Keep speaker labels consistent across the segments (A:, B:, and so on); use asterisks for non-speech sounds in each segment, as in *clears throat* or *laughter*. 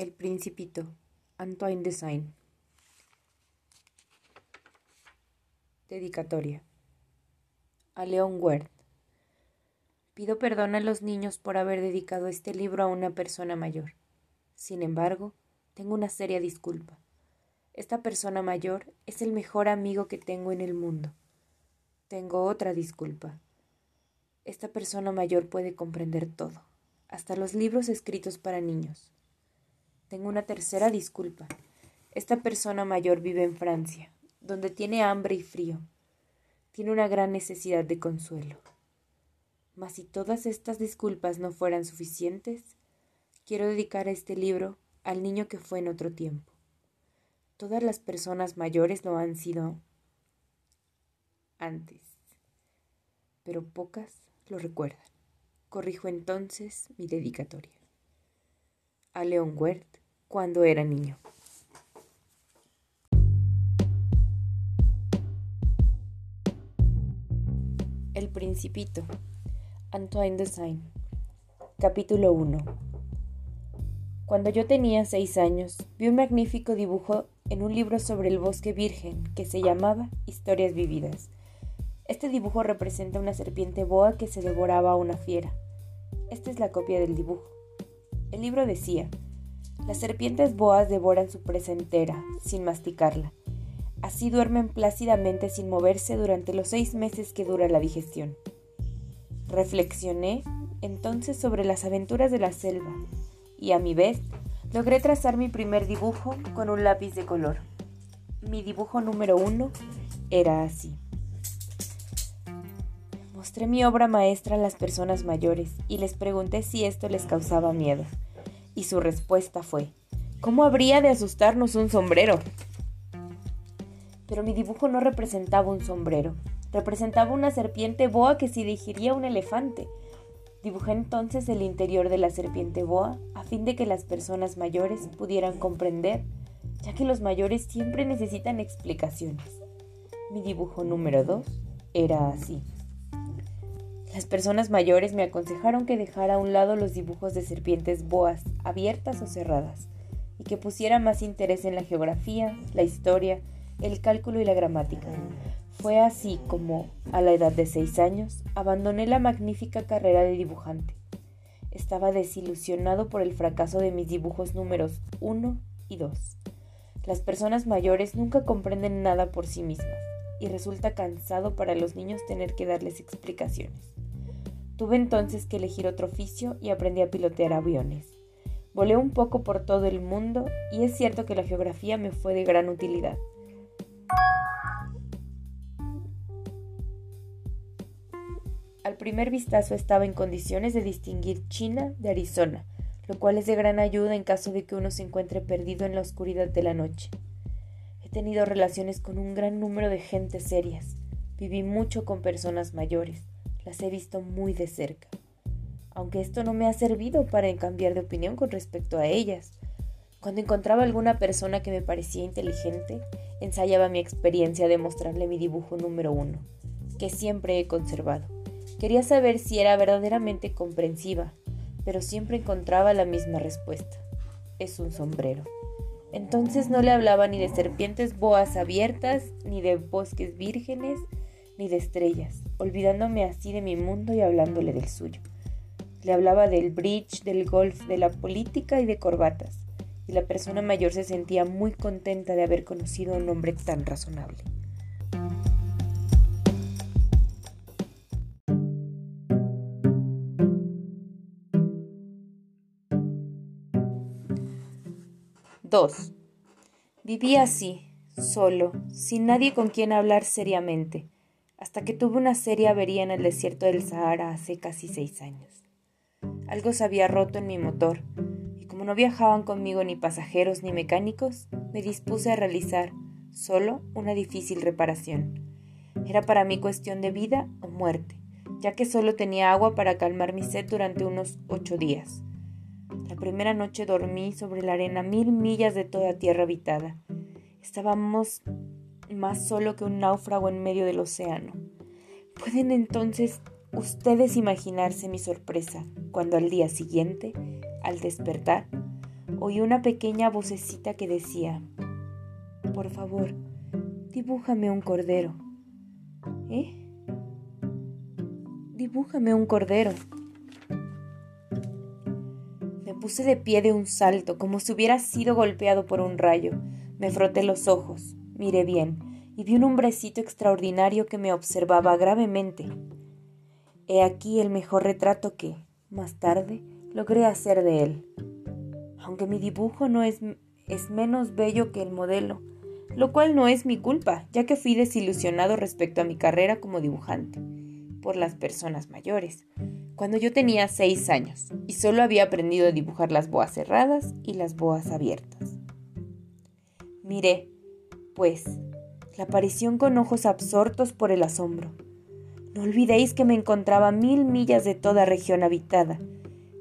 A: El Principito, Antoine de Saint. Dedicatoria. A León Wert. Pido perdón a los niños por haber dedicado este libro a una persona mayor. Sin embargo, tengo una seria disculpa. Esta persona mayor es el mejor amigo que tengo en el mundo. Tengo otra disculpa. Esta persona mayor puede comprender todo, hasta los libros escritos para niños. Tengo una tercera disculpa. Esta persona mayor vive en Francia, donde tiene hambre y frío. Tiene una gran necesidad de consuelo. Mas si todas estas disculpas no fueran suficientes, quiero dedicar este libro al niño que fue en otro tiempo. Todas las personas mayores lo han sido antes, pero pocas lo recuerdan. Corrijo entonces mi dedicatoria. A León Wert cuando era niño. El Principito. Antoine de Saint. Capítulo 1. Cuando yo tenía seis años, vi un magnífico dibujo en un libro sobre el bosque virgen que se llamaba Historias Vividas. Este dibujo representa una serpiente boa que se devoraba a una fiera. Esta es la copia del dibujo. El libro decía, las serpientes boas devoran su presa entera, sin masticarla. Así duermen plácidamente sin moverse durante los seis meses que dura la digestión. Reflexioné entonces sobre las aventuras de la selva y a mi vez logré trazar mi primer dibujo con un lápiz de color. Mi dibujo número uno era así. Mostré mi obra maestra a las personas mayores y les pregunté si esto les causaba miedo y su respuesta fue, ¿cómo habría de asustarnos un sombrero? Pero mi dibujo no representaba un sombrero, representaba una serpiente boa que se dirigiría a un elefante. Dibujé entonces el interior de la serpiente boa a fin de que las personas mayores pudieran comprender, ya que los mayores siempre necesitan explicaciones. Mi dibujo número 2 era así. Las personas mayores me aconsejaron que dejara a un lado los dibujos de serpientes boas, abiertas o cerradas, y que pusiera más interés en la geografía, la historia, el cálculo y la gramática. Fue así como, a la edad de seis años, abandoné la magnífica carrera de dibujante. Estaba desilusionado por el fracaso de mis dibujos números 1 y 2. Las personas mayores nunca comprenden nada por sí mismas y resulta cansado para los niños tener que darles explicaciones. Tuve entonces que elegir otro oficio y aprendí a pilotear aviones. Volé un poco por todo el mundo y es cierto que la geografía me fue de gran utilidad. Al primer vistazo estaba en condiciones de distinguir China de Arizona, lo cual es de gran ayuda en caso de que uno se encuentre perdido en la oscuridad de la noche. Tenido relaciones con un gran número de gentes serias. Viví mucho con personas mayores las he visto muy de cerca. Aunque esto no me ha servido para cambiar de opinión con respecto a ellas. Cuando encontraba alguna persona que me parecía inteligente, ensayaba mi experiencia de mostrarle mi dibujo número uno, que siempre he conservado. Quería saber si era verdaderamente comprensiva, pero siempre encontraba la misma respuesta. Es un sombrero. Entonces no le hablaba ni de serpientes boas abiertas, ni de bosques vírgenes, ni de estrellas, olvidándome así de mi mundo y hablándole del suyo. Le hablaba del bridge, del golf, de la política y de corbatas, y la persona mayor se sentía muy contenta de haber conocido a un hombre tan razonable. Dos. Vivía así, solo, sin nadie con quien hablar seriamente hasta que tuve una seria avería en el desierto del Sahara hace casi seis años. Algo se había roto en mi motor, y como no viajaban conmigo ni pasajeros ni mecánicos, me dispuse a realizar solo una difícil reparación. Era para mí cuestión de vida o muerte, ya que solo tenía agua para calmar mi sed durante unos ocho días. La primera noche dormí sobre la arena mil millas de toda tierra habitada. Estábamos más solo que un náufrago en medio del océano. ¿Pueden entonces ustedes imaginarse mi sorpresa cuando al día siguiente, al despertar, oí una pequeña vocecita que decía, por favor, dibújame un cordero. ¿Eh? Dibújame un cordero. Puse de pie de un salto, como si hubiera sido golpeado por un rayo. Me froté los ojos, miré bien, y vi un hombrecito extraordinario que me observaba gravemente. He aquí el mejor retrato que, más tarde, logré hacer de él. Aunque mi dibujo no es, es menos bello que el modelo, lo cual no es mi culpa, ya que fui desilusionado respecto a mi carrera como dibujante por las personas mayores, cuando yo tenía seis años y solo había aprendido a dibujar las boas cerradas y las boas abiertas. Miré, pues, la aparición con ojos absortos por el asombro. No olvidéis que me encontraba mil millas de toda región habitada,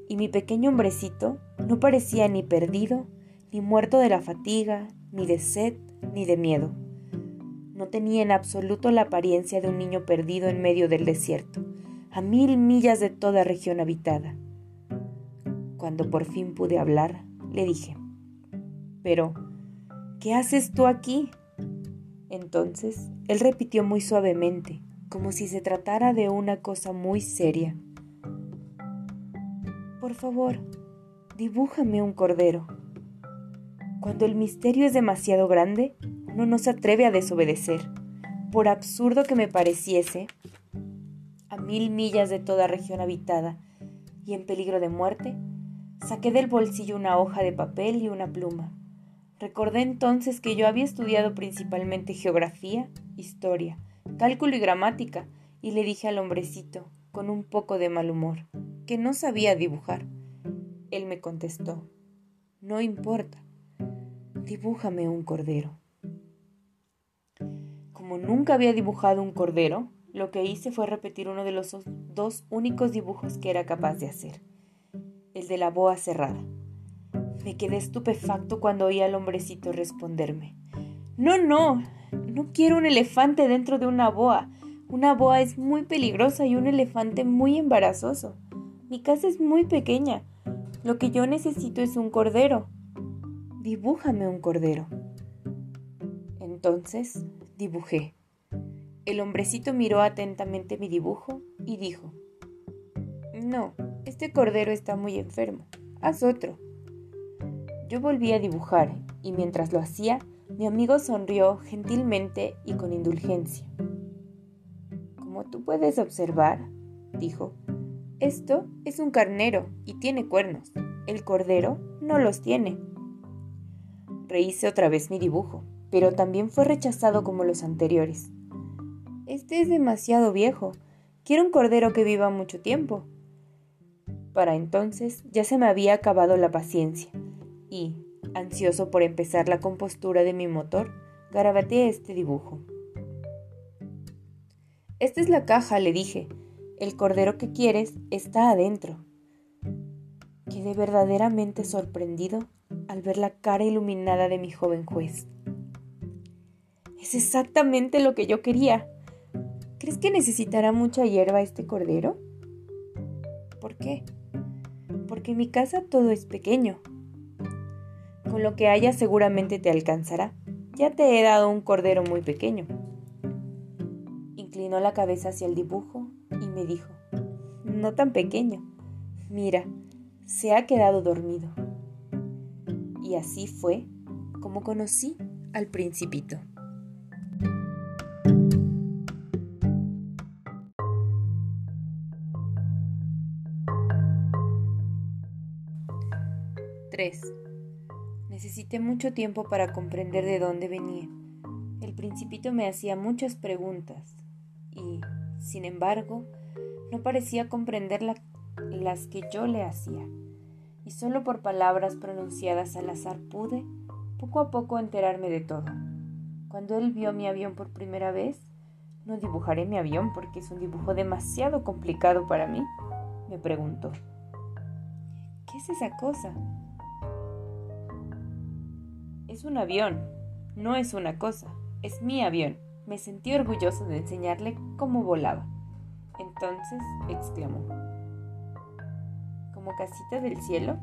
A: y mi pequeño hombrecito no parecía ni perdido, ni muerto de la fatiga, ni de sed, ni de miedo. No tenía en absoluto la apariencia de un niño perdido en medio del desierto, a mil millas de toda región habitada. Cuando por fin pude hablar, le dije, Pero, ¿qué haces tú aquí? Entonces, él repitió muy suavemente, como si se tratara de una cosa muy seria. Por favor, dibújame un cordero. Cuando el misterio es demasiado grande, uno no se atreve a desobedecer. Por absurdo que me pareciese, a mil millas de toda región habitada y en peligro de muerte, saqué del bolsillo una hoja de papel y una pluma. Recordé entonces que yo había estudiado principalmente geografía, historia, cálculo y gramática, y le dije al hombrecito, con un poco de mal humor, que no sabía dibujar. Él me contestó, no importa, dibújame un cordero. Como nunca había dibujado un cordero, lo que hice fue repetir uno de los dos únicos dibujos que era capaz de hacer, el de la boa cerrada. Me quedé estupefacto cuando oí al hombrecito responderme. No, no, no quiero un elefante dentro de una boa. Una boa es muy peligrosa y un elefante muy embarazoso. Mi casa es muy pequeña. Lo que yo necesito es un cordero. Dibújame un cordero. Entonces dibujé. El hombrecito miró atentamente mi dibujo y dijo, No, este cordero está muy enfermo. Haz otro. Yo volví a dibujar y mientras lo hacía, mi amigo sonrió gentilmente y con indulgencia. Como tú puedes observar, dijo, esto es un carnero y tiene cuernos. El cordero no los tiene. Rehice otra vez mi dibujo pero también fue rechazado como los anteriores. Este es demasiado viejo. Quiero un cordero que viva mucho tiempo. Para entonces ya se me había acabado la paciencia y, ansioso por empezar la compostura de mi motor, garabateé este dibujo. Esta es la caja, le dije. El cordero que quieres está adentro. Quedé verdaderamente sorprendido al ver la cara iluminada de mi joven juez. Es exactamente lo que yo quería. ¿Crees que necesitará mucha hierba este cordero? ¿Por qué? Porque en mi casa todo es pequeño. Con lo que haya seguramente te alcanzará. Ya te he dado un cordero muy pequeño. Inclinó la cabeza hacia el dibujo y me dijo, no tan pequeño. Mira, se ha quedado dormido. Y así fue como conocí al principito. 3. Necesité mucho tiempo para comprender de dónde venía. El principito me hacía muchas preguntas y, sin embargo, no parecía comprender las que yo le hacía. Y solo por palabras pronunciadas al azar pude, poco a poco, enterarme de todo. Cuando él vio mi avión por primera vez, no dibujaré mi avión porque es un dibujo demasiado complicado para mí, me preguntó. ¿Qué es esa cosa? Es un avión, no es una cosa, es mi avión. Me sentí orgulloso de enseñarle cómo volaba. Entonces exclamó, ¿Como casita del cielo?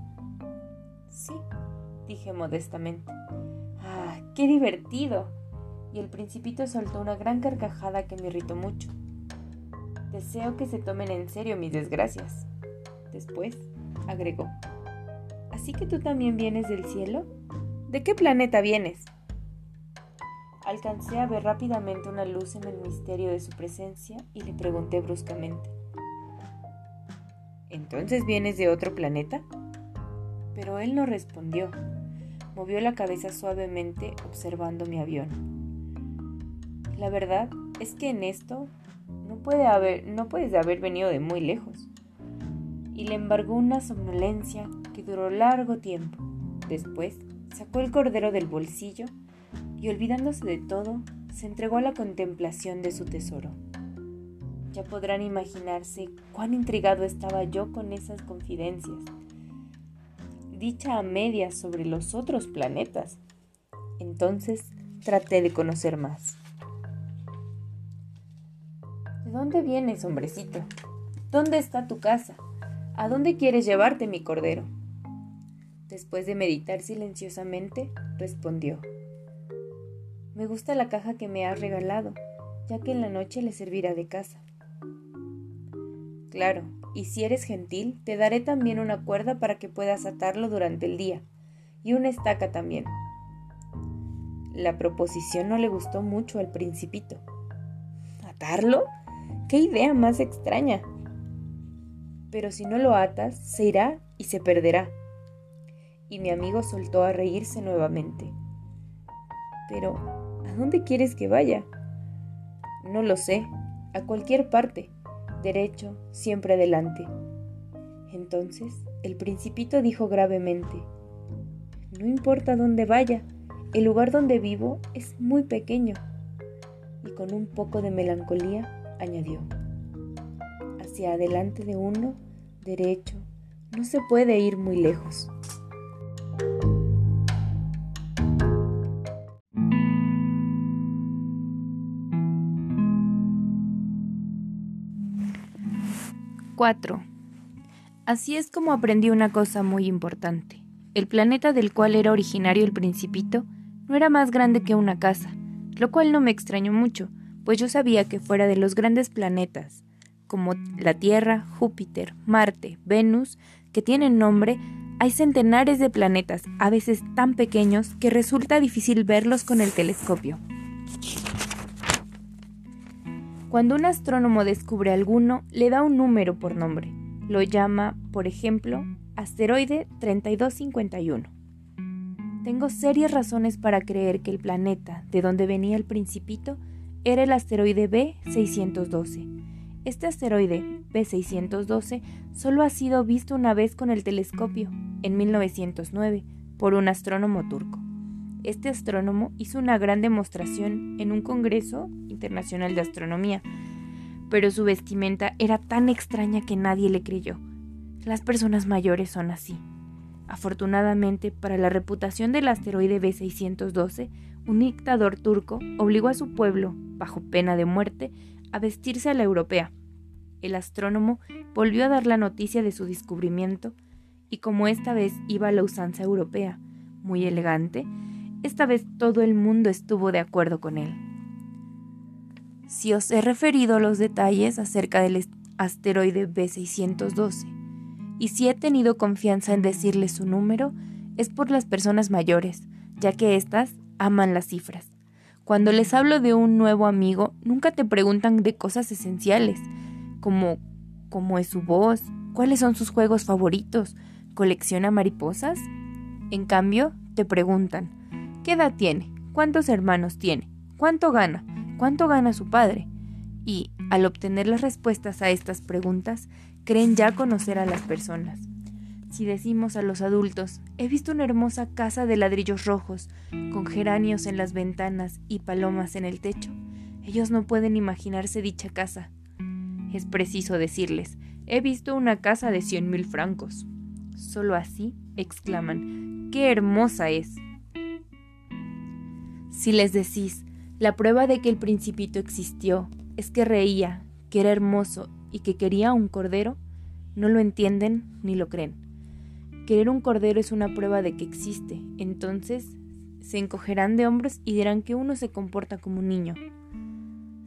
A: Sí, dije modestamente. ¡Ah, qué divertido! Y el principito soltó una gran carcajada que me irritó mucho. Deseo que se tomen en serio mis desgracias. Después, agregó. ¿Así que tú también vienes del cielo? ¿De qué planeta vienes? Alcancé a ver rápidamente una luz en el misterio de su presencia y le pregunté bruscamente. ¿Entonces vienes de otro planeta? Pero él no respondió. Movió la cabeza suavemente observando mi avión. La verdad es que en esto no, puede haber, no puedes haber venido de muy lejos. Y le embargó una somnolencia que duró largo tiempo. Después sacó el cordero del bolsillo y olvidándose de todo, se entregó a la contemplación de su tesoro. Ya podrán imaginarse cuán intrigado estaba yo con esas confidencias. Dicha a medias sobre los otros planetas. Entonces traté de conocer más. ¿De dónde vienes, hombrecito? ¿Dónde está tu casa? ¿A dónde quieres llevarte mi cordero? Después de meditar silenciosamente, respondió. Me gusta la caja que me has regalado, ya que en la noche le servirá de casa. Claro, y si eres gentil, te daré también una cuerda para que puedas atarlo durante el día, y una estaca también. La proposición no le gustó mucho al principito. ¿Atarlo? ¡Qué idea más extraña! Pero si no lo atas, se irá y se perderá. Y mi amigo soltó a reírse nuevamente. Pero dónde quieres que vaya? No lo sé, a cualquier parte, derecho, siempre adelante. Entonces el principito dijo gravemente, No importa dónde vaya, el lugar donde vivo es muy pequeño. Y con un poco de melancolía añadió, Hacia adelante de uno, derecho, no se puede ir muy lejos. 4. Así es como aprendí una cosa muy importante. El planeta del cual era originario el principito no era más grande que una casa, lo cual no me extrañó mucho, pues yo sabía que fuera de los grandes planetas, como la Tierra, Júpiter, Marte, Venus, que tienen nombre, hay centenares de planetas, a veces tan pequeños que resulta difícil verlos con el telescopio. Cuando un astrónomo descubre alguno, le da un número por nombre. Lo llama, por ejemplo, asteroide 3251. Tengo serias razones para creer que el planeta de donde venía el principito era el asteroide B612. Este asteroide B612 solo ha sido visto una vez con el telescopio, en 1909, por un astrónomo turco este astrónomo hizo una gran demostración en un Congreso Internacional de Astronomía, pero su vestimenta era tan extraña que nadie le creyó. Las personas mayores son así. Afortunadamente, para la reputación del asteroide B612, un dictador turco obligó a su pueblo, bajo pena de muerte, a vestirse a la europea. El astrónomo volvió a dar la noticia de su descubrimiento, y como esta vez iba a la usanza europea, muy elegante, esta vez todo el mundo estuvo de acuerdo con él. Si os he referido los detalles acerca del asteroide B612, y si he tenido confianza en decirles su número, es por las personas mayores, ya que éstas aman las cifras. Cuando les hablo de un nuevo amigo, nunca te preguntan de cosas esenciales, como cómo es su voz, cuáles son sus juegos favoritos, colecciona mariposas. En cambio, te preguntan, ¿Qué edad tiene? ¿Cuántos hermanos tiene? ¿Cuánto gana? ¿Cuánto gana su padre? Y, al obtener las respuestas a estas preguntas, creen ya conocer a las personas. Si decimos a los adultos, he visto una hermosa casa de ladrillos rojos, con geranios en las ventanas y palomas en el techo, ellos no pueden imaginarse dicha casa. Es preciso decirles, he visto una casa de cien mil francos. Solo así exclaman, ¡qué hermosa es! Si les decís, la prueba de que el principito existió es que reía, que era hermoso y que quería un cordero, no lo entienden ni lo creen. Querer un cordero es una prueba de que existe, entonces se encogerán de hombros y dirán que uno se comporta como un niño.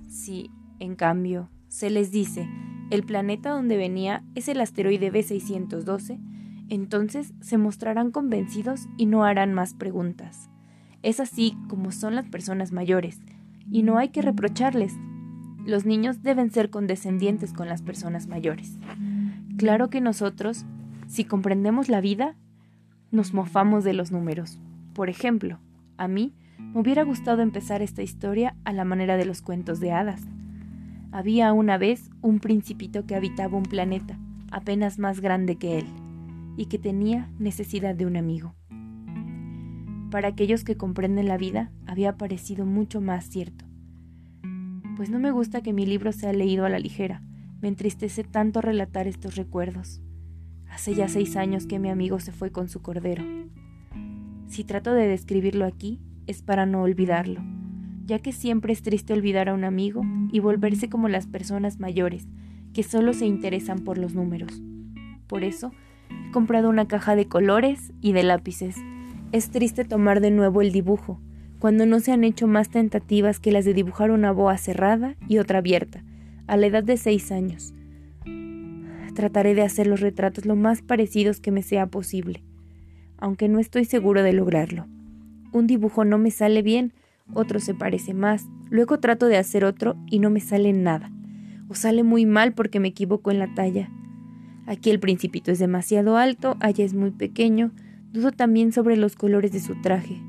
A: Si, en cambio, se les dice, el planeta donde venía es el asteroide B612, entonces se mostrarán convencidos y no harán más preguntas. Es así como son las personas mayores, y no hay que reprocharles. Los niños deben ser condescendientes con las personas mayores. Claro que nosotros, si comprendemos la vida, nos mofamos de los números. Por ejemplo, a mí me hubiera gustado empezar esta historia a la manera de los cuentos de hadas. Había una vez un principito que habitaba un planeta apenas más grande que él y que tenía necesidad de un amigo. Para aquellos que comprenden la vida había parecido mucho más cierto. Pues no me gusta que mi libro sea leído a la ligera, me entristece tanto relatar estos recuerdos. Hace ya seis años que mi amigo se fue con su cordero. Si trato de describirlo aquí, es para no olvidarlo, ya que siempre es triste olvidar a un amigo y volverse como las personas mayores, que solo se interesan por los números. Por eso, he comprado una caja de colores y de lápices. Es triste tomar de nuevo el dibujo, cuando no se han hecho más tentativas que las de dibujar una boa cerrada y otra abierta, a la edad de seis años. Trataré de hacer los retratos lo más parecidos que me sea posible aunque no estoy seguro de lograrlo. Un dibujo no me sale bien, otro se parece más, luego trato de hacer otro y no me sale nada, o sale muy mal porque me equivoco en la talla. Aquí el principito es demasiado alto, allá es muy pequeño, dudo también sobre los colores de su traje.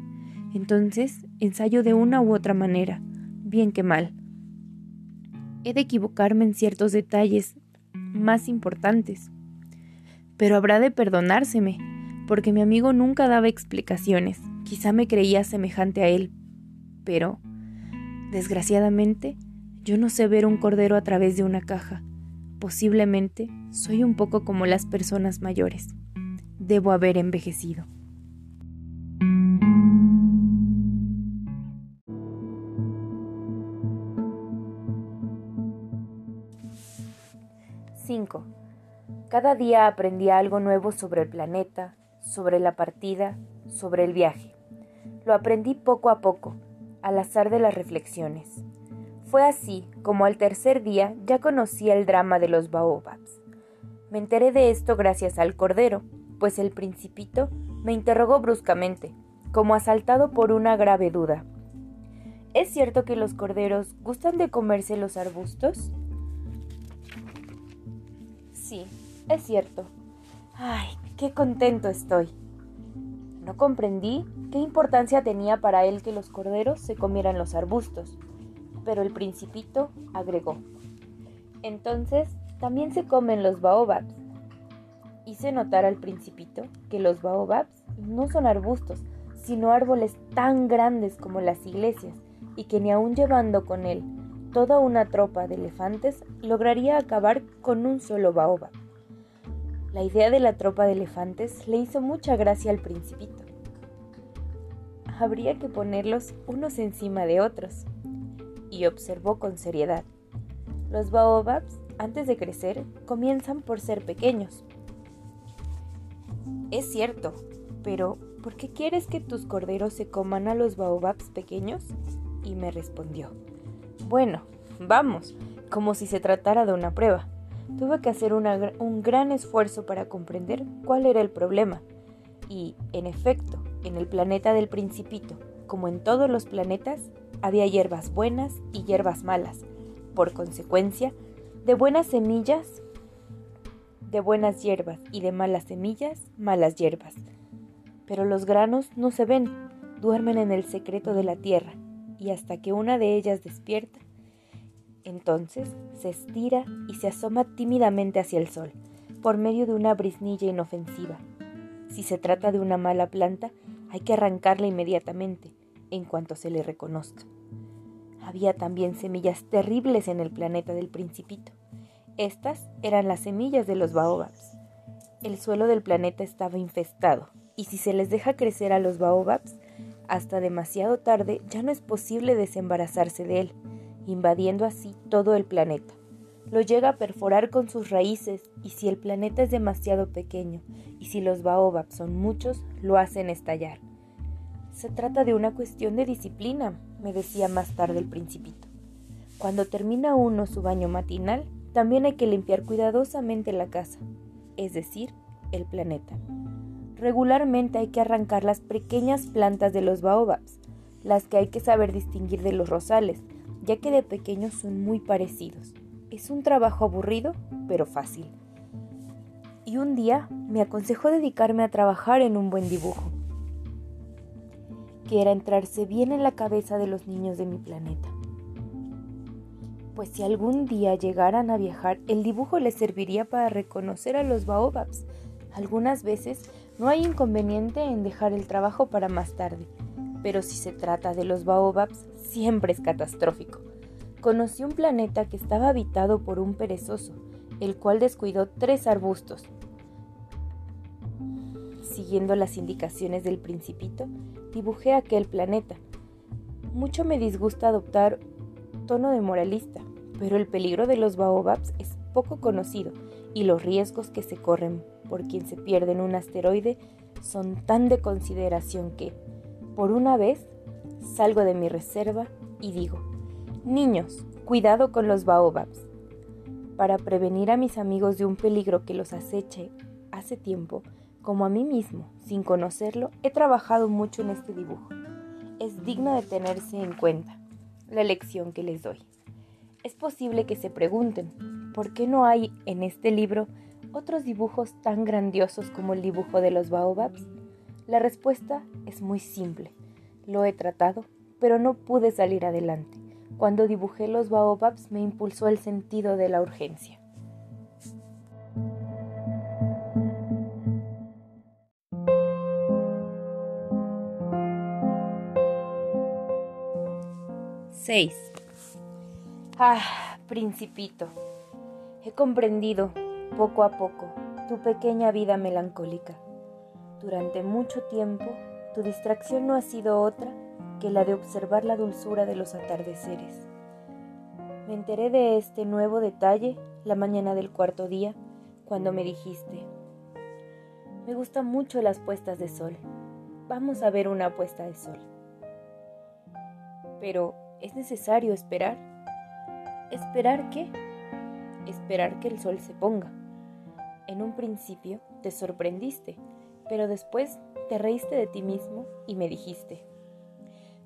A: Entonces, ensayo de una u otra manera, bien que mal. He de equivocarme en ciertos detalles más importantes, pero habrá de perdonárseme porque mi amigo nunca daba explicaciones. Quizá me creía semejante a él, pero, desgraciadamente, yo no sé ver un cordero a través de una caja. Posiblemente soy un poco como las personas mayores. Debo haber envejecido.
B: Cada día aprendía algo nuevo sobre el planeta, sobre la partida, sobre el viaje. Lo aprendí poco a poco, al azar de las reflexiones. Fue así como al tercer día ya conocía el drama de los baobabs. Me enteré de esto gracias al cordero, pues el principito me interrogó bruscamente, como asaltado por una grave duda. ¿Es cierto que los corderos gustan de comerse los arbustos? Sí, es cierto. Ay, qué contento estoy. No comprendí qué importancia tenía para él que los corderos se comieran los arbustos, pero el principito agregó. Entonces, también se comen los baobabs. Hice notar al principito que los baobabs no son arbustos, sino árboles tan grandes como las iglesias, y que ni aun llevando con él toda una tropa de elefantes lograría acabar con un solo baobab. La idea de la tropa de elefantes le hizo mucha gracia al principito. Habría que ponerlos unos encima de otros. Y observó con seriedad. Los baobabs, antes de crecer, comienzan por ser pequeños. Es cierto, pero ¿por qué quieres que tus corderos se coman a los baobabs pequeños? Y me respondió, bueno, vamos, como si se tratara de una prueba. Tuve que hacer un gran esfuerzo para comprender cuál era el problema. Y, en efecto, en el planeta del principito, como en todos los planetas, había hierbas buenas y hierbas malas. Por consecuencia, de buenas semillas, de buenas hierbas y de malas semillas, malas hierbas. Pero los granos no se ven, duermen en el secreto de la tierra, y hasta que una de ellas despierta, entonces se estira y se asoma tímidamente hacia el sol, por medio de una brisnilla inofensiva. Si se trata de una mala planta, hay que arrancarla inmediatamente, en cuanto se le reconozca. Había también semillas terribles en el planeta del principito. Estas eran las semillas de los baobabs. El suelo del planeta estaba infestado, y si se les deja crecer a los baobabs, hasta demasiado tarde ya no es posible desembarazarse de él invadiendo así todo el planeta. lo llega a perforar con sus raíces y si el planeta es demasiado pequeño y si los baobabs son muchos, lo hacen estallar. Se trata de una cuestión de disciplina, me decía más tarde el principito. Cuando termina uno su baño matinal, también hay que limpiar cuidadosamente la casa, es decir, el planeta. Regularmente hay que arrancar las pequeñas plantas de los baobabs, las que hay que saber distinguir de los rosales, ya que de pequeños son muy parecidos. Es un trabajo aburrido, pero fácil. Y un día me aconsejó dedicarme a trabajar en un buen dibujo, que era entrarse bien en la cabeza de los niños de mi planeta. Pues si algún día llegaran a viajar, el dibujo les serviría para reconocer a los baobabs. Algunas veces no hay inconveniente en dejar el trabajo para más tarde, pero si se trata de los baobabs, siempre es catastrófico conocí un planeta que estaba habitado por un perezoso, el cual descuidó tres arbustos. Siguiendo las indicaciones del principito, dibujé aquel planeta. Mucho me disgusta adoptar tono de moralista, pero el peligro de los baobabs es poco conocido y los riesgos que se corren por quien se pierde en un asteroide son tan de consideración que, por una vez, salgo de mi reserva y digo, Niños, cuidado con los baobabs. Para prevenir a mis amigos de un peligro que los aceche hace tiempo, como a mí mismo, sin conocerlo, he trabajado mucho en este dibujo. Es digno de tenerse en cuenta la lección que les doy. Es posible que se pregunten, ¿por qué no hay en este libro otros dibujos tan grandiosos como el dibujo de los baobabs? La respuesta es muy simple. Lo he tratado, pero no pude salir adelante. Cuando dibujé los baobabs me impulsó el sentido de la urgencia.
A: ¡6!
B: Ah, principito, he comprendido poco a poco tu pequeña vida melancólica. Durante mucho tiempo, tu distracción no ha sido otra que la de observar la dulzura de los atardeceres. Me enteré de este nuevo detalle la mañana del cuarto día, cuando me dijiste, me gustan mucho las puestas de sol. Vamos a ver una puesta de sol. Pero, ¿es necesario esperar? ¿Esperar qué? Esperar que el sol se ponga. En un principio te sorprendiste, pero después te reíste de ti mismo y me dijiste,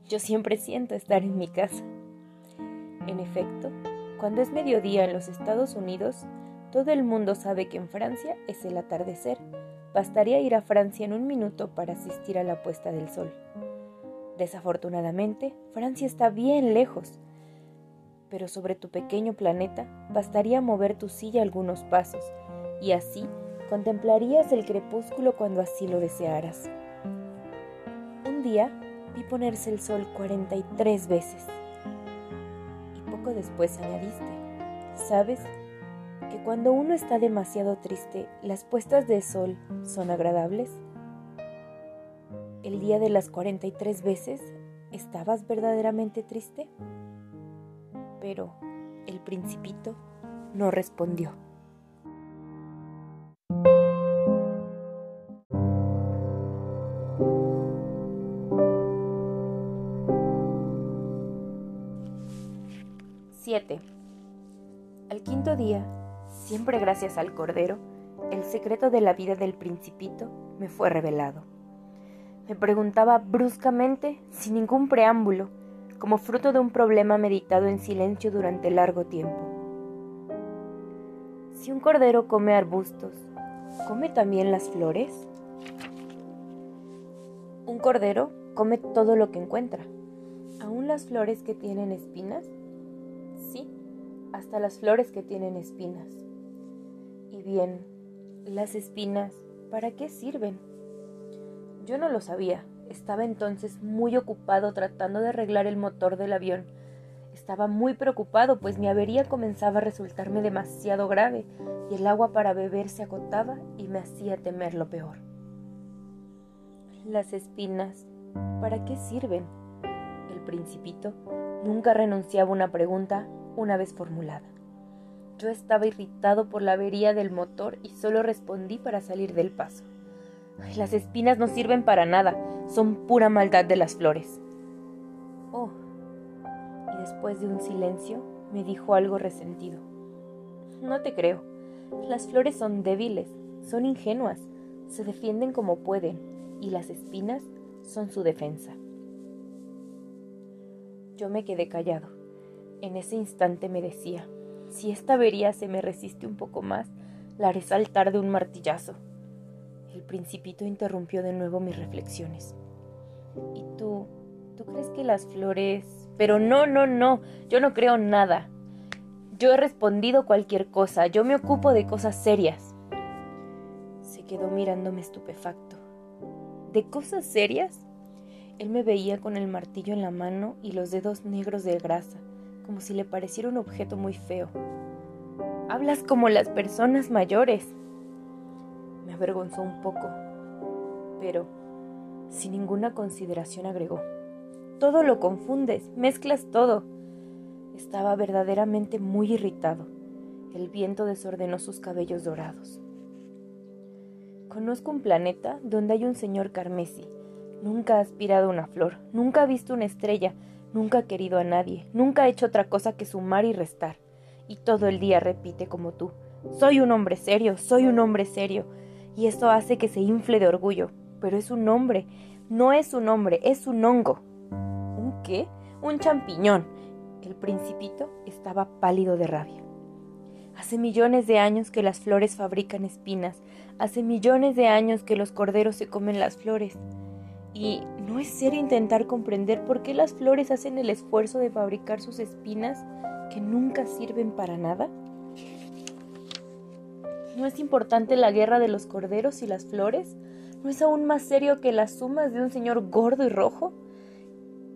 B: yo siempre siento estar en mi casa. En efecto, cuando es mediodía en los Estados Unidos, todo el mundo sabe que en Francia es el atardecer. Bastaría ir a Francia en un minuto para asistir a la puesta del sol. Desafortunadamente, Francia está bien lejos, pero sobre tu pequeño planeta bastaría mover tu silla algunos pasos, y así contemplarías el crepúsculo cuando así lo desearas. Un día vi ponerse el sol 43 veces. Y poco después añadiste, ¿sabes? Que cuando uno está demasiado triste, las puestas de sol son agradables. El día de las 43 veces, ¿estabas verdaderamente triste? Pero el principito no respondió. 7. Al quinto día, siempre gracias al Cordero, el secreto de la vida del principito me fue revelado. Me preguntaba bruscamente, sin ningún preámbulo, como fruto de un problema meditado en silencio durante largo tiempo. Si un cordero come arbustos, ¿come también las flores? Un cordero come todo lo que encuentra, aún las flores que tienen espinas hasta las flores que tienen espinas. Y bien, las espinas, ¿para qué sirven? Yo no lo sabía. Estaba entonces muy ocupado tratando de arreglar el motor del avión. Estaba muy preocupado, pues mi avería comenzaba a resultarme demasiado grave y el agua para beber se agotaba y me hacía temer lo peor. Las espinas, ¿para qué sirven? El principito nunca renunciaba a una pregunta una vez formulada. Yo estaba irritado por la avería del motor y solo respondí para salir del paso. Las espinas no sirven para nada, son pura maldad de las flores. Oh. Y después de un silencio, me dijo algo resentido. No te creo. Las flores son débiles, son ingenuas, se defienden como pueden, y las espinas son su defensa. Yo me quedé callado. En ese instante me decía, si esta avería se me resiste un poco más, la haré saltar de un martillazo. El principito interrumpió de nuevo mis reflexiones. ¿Y tú? ¿Tú crees que las flores... Pero no, no, no, yo no creo nada. Yo he respondido cualquier cosa, yo me ocupo de cosas serias. Se quedó mirándome estupefacto. ¿De cosas serias? Él me veía con el martillo en la mano y los dedos negros de grasa, como si le pareciera un objeto muy feo. Hablas como las personas mayores. Avergonzó un poco, pero sin ninguna consideración agregó. Todo lo confundes, mezclas todo. Estaba verdaderamente muy irritado. El viento desordenó sus cabellos dorados. Conozco un planeta donde hay un señor Carmesi. Nunca ha aspirado una flor, nunca ha visto una estrella, nunca ha querido a nadie, nunca ha hecho otra cosa que sumar y restar. Y todo el día repite como tú. Soy un hombre serio, soy un hombre serio. Y esto hace que se infle de orgullo. Pero es un hombre, no es un hombre, es un hongo. ¿Un qué? Un champiñón. El principito estaba pálido de rabia. Hace millones de años que las flores fabrican espinas, hace millones de años que los corderos se comen las flores. ¿Y no es serio intentar comprender por qué las flores hacen el esfuerzo de fabricar sus espinas que nunca sirven para nada? ¿No es importante la guerra de los corderos y las flores? ¿No es aún más serio que las sumas de un señor gordo y rojo?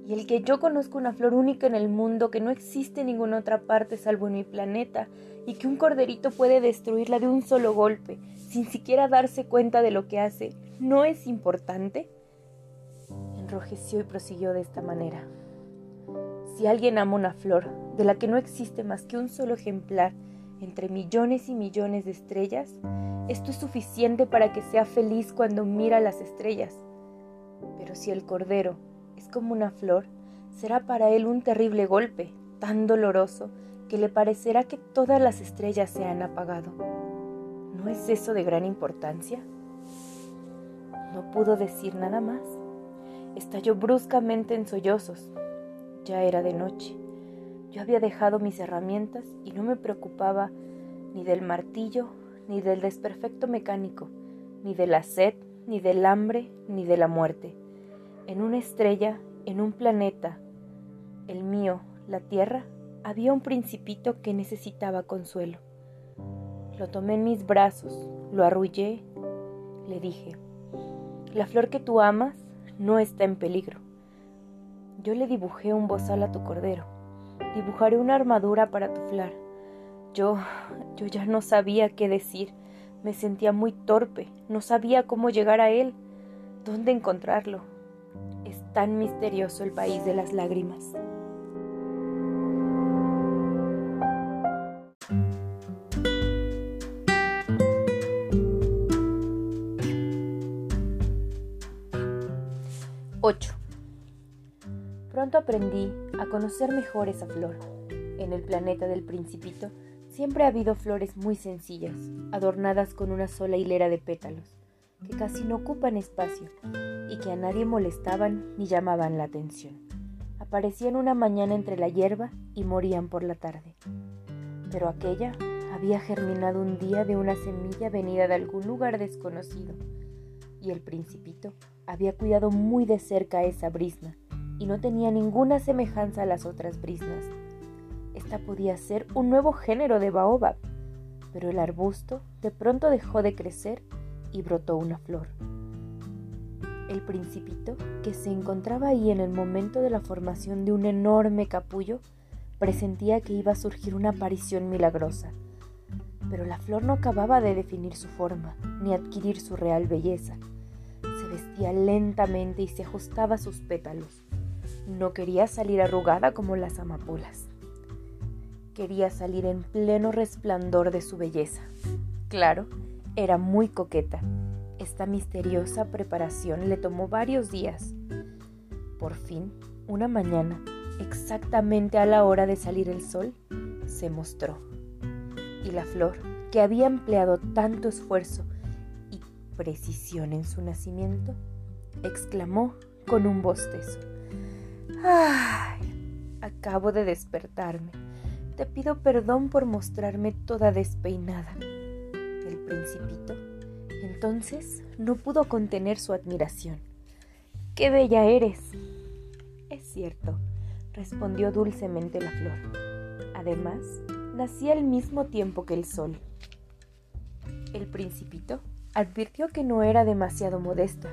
B: y el que yo conozco una flor única en el mundo que no existe en ninguna otra parte salvo en mi planeta, y que un corderito puede destruirla de un solo golpe, sin siquiera darse cuenta de lo que hace, ¿no es importante? Enrojeció y prosiguió de esta manera. Si alguien ama una flor, de la que no existe más que un solo ejemplar, entre millones y millones de estrellas, esto es suficiente para que sea feliz cuando mira las estrellas. Pero si el cordero es como una flor, será para él un terrible golpe, tan doloroso, que le parecerá que todas las estrellas se han apagado. ¿No es eso de gran importancia? No pudo decir nada más. Estalló bruscamente en sollozos. Ya era de noche. Yo había dejado mis herramientas y no me preocupaba ni del martillo, ni del desperfecto mecánico, ni de la sed, ni del hambre, ni de la muerte en una estrella, en un planeta, el mío, la Tierra, había un principito que necesitaba consuelo. Lo tomé en mis brazos, lo arrullé, le dije, la flor que tú amas no está en peligro. Yo le dibujé un bozal a tu cordero, dibujaré una armadura para tu flar. Yo, yo ya no sabía qué decir, me sentía muy torpe, no sabía cómo llegar a él, dónde encontrarlo, tan misterioso el país de las lágrimas. ¡8! Pronto aprendí a conocer mejor esa flor. En el planeta del principito siempre ha habido flores muy sencillas, adornadas con una sola hilera de pétalos que casi no ocupan espacio y que a nadie molestaban ni llamaban la atención. Aparecían una mañana entre la hierba y morían por la tarde. Pero aquella había germinado un día de una semilla venida de algún lugar desconocido, y el principito había cuidado muy de cerca esa brisna, y no tenía ninguna semejanza a las otras brisnas. Esta podía ser un nuevo género de baobab, pero el arbusto de pronto dejó de crecer y brotó una flor. El principito, que se encontraba ahí en el momento de la formación de un enorme capullo, presentía que iba a surgir una aparición milagrosa. Pero la flor no acababa de definir su forma, ni adquirir su real belleza. Se vestía lentamente y se ajustaba sus pétalos. No quería salir arrugada como las amapolas. quería salir en pleno resplandor de su belleza. Claro, era muy coqueta. Esta misteriosa preparación le tomó varios días. Por fin, una mañana, exactamente a la hora de salir el sol, se mostró. Y la flor, que había empleado tanto esfuerzo y precisión en su nacimiento, exclamó con un bostezo. ¡Ay! Acabo de despertarme. Te pido perdón por mostrarme toda despeinada. El principito entonces no pudo contener su admiración. ¡Qué bella eres! Es cierto, respondió dulcemente la flor. Además, nací al mismo tiempo que el sol. El principito advirtió que no era demasiado modesta,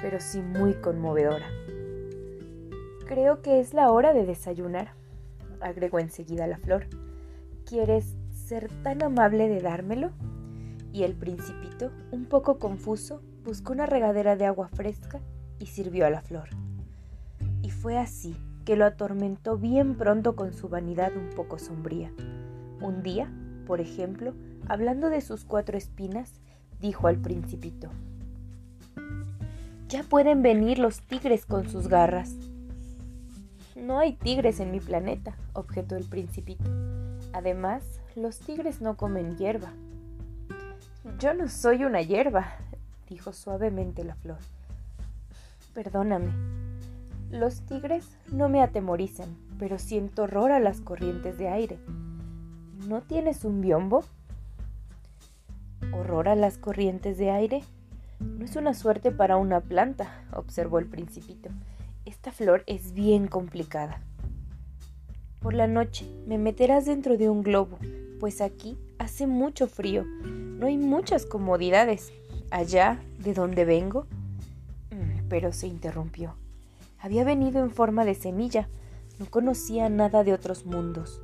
B: pero sí muy conmovedora. Creo que es la hora de desayunar, agregó enseguida la flor. ¿Quieres ser tan amable de dármelo? Y el principito, un poco confuso, buscó una regadera de agua fresca y sirvió a la flor. Y fue así que lo atormentó bien pronto con su vanidad un poco sombría. Un día, por ejemplo, hablando de sus cuatro espinas, dijo al principito, Ya pueden venir los tigres con sus garras. No hay tigres en mi planeta, objetó el principito. Además, los tigres no comen hierba. Yo no soy una hierba, dijo suavemente la flor. Perdóname, los tigres no me atemorizan, pero siento horror a las corrientes de aire. ¿No tienes un biombo? ¿Horror a las corrientes de aire? No es una suerte para una planta, observó el principito. Esta flor es bien complicada. Por la noche me meterás dentro de un globo, pues aquí hace mucho frío. No hay muchas comodidades. Allá, de donde vengo. Mm, pero se interrumpió. Había venido en forma de semilla, no conocía nada de otros mundos.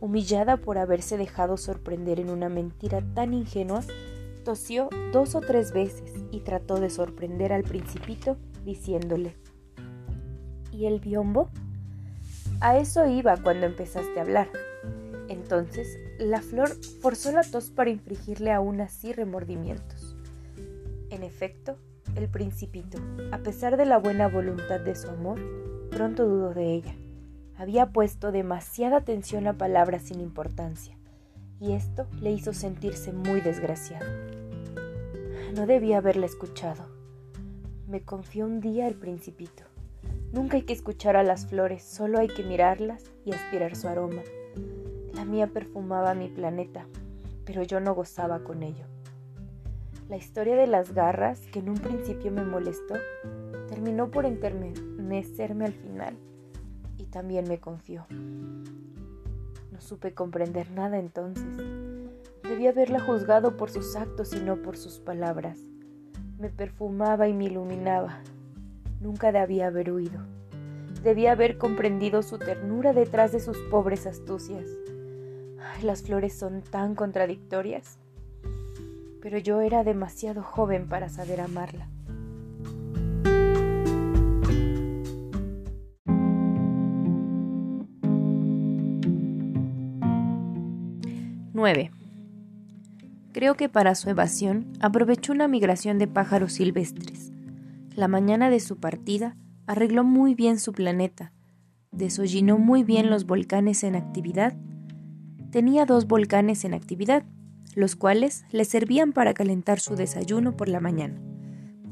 B: Humillada por haberse dejado sorprender en una mentira tan ingenua, tosió dos o tres veces y trató de sorprender al principito diciéndole ¿Y el biombo? A eso iba cuando empezaste a hablar. Entonces, la flor forzó la tos para infligirle aún así remordimientos. En efecto, el principito, a pesar de la buena voluntad de su amor, pronto dudó de ella. Había puesto demasiada atención a palabras sin importancia, y esto le hizo sentirse muy desgraciado. No debía haberla escuchado. Me confió un día el principito. Nunca hay que escuchar a las flores, solo hay que mirarlas y aspirar su aroma. La mía perfumaba mi planeta, pero yo no gozaba con ello. La historia de las garras, que en un principio me molestó, terminó por enternecerme al final y también me confió. No supe comprender nada entonces. Debía haberla juzgado por sus actos y no por sus palabras. Me perfumaba y me iluminaba. Nunca debía haber huido. Debía haber comprendido su ternura detrás de sus pobres astucias. las flores son tan contradictorias pero yo era demasiado joven para saber amarla. ¡9! Creo que para su evasión aprovechó una migración de pájaros silvestres. La mañana de su partida arregló muy bien su planeta, desollinó muy bien los volcanes en actividad. Tenía dos volcanes en actividad, los cuales le servían para calentar su desayuno por la mañana.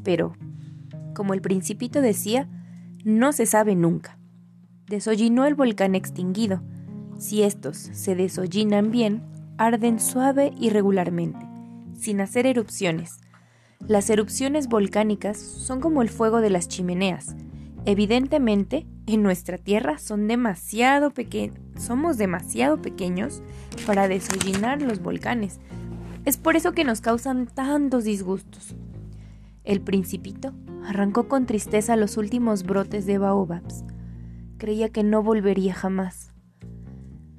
B: Pero, como el principito decía, no se sabe nunca. Desollinó el volcán extinguido. Si estos se desollinan bien, arden suave y regularmente, sin hacer erupciones. Las erupciones volcánicas son como el fuego de las chimeneas. Evidentemente, en nuestra Tierra son demasiado somos demasiado pequeños para desollinar los volcanes. Es por eso que nos causan tantos disgustos. El principito arrancó con tristeza los últimos brotes de baobabs. Creía que no volvería jamás.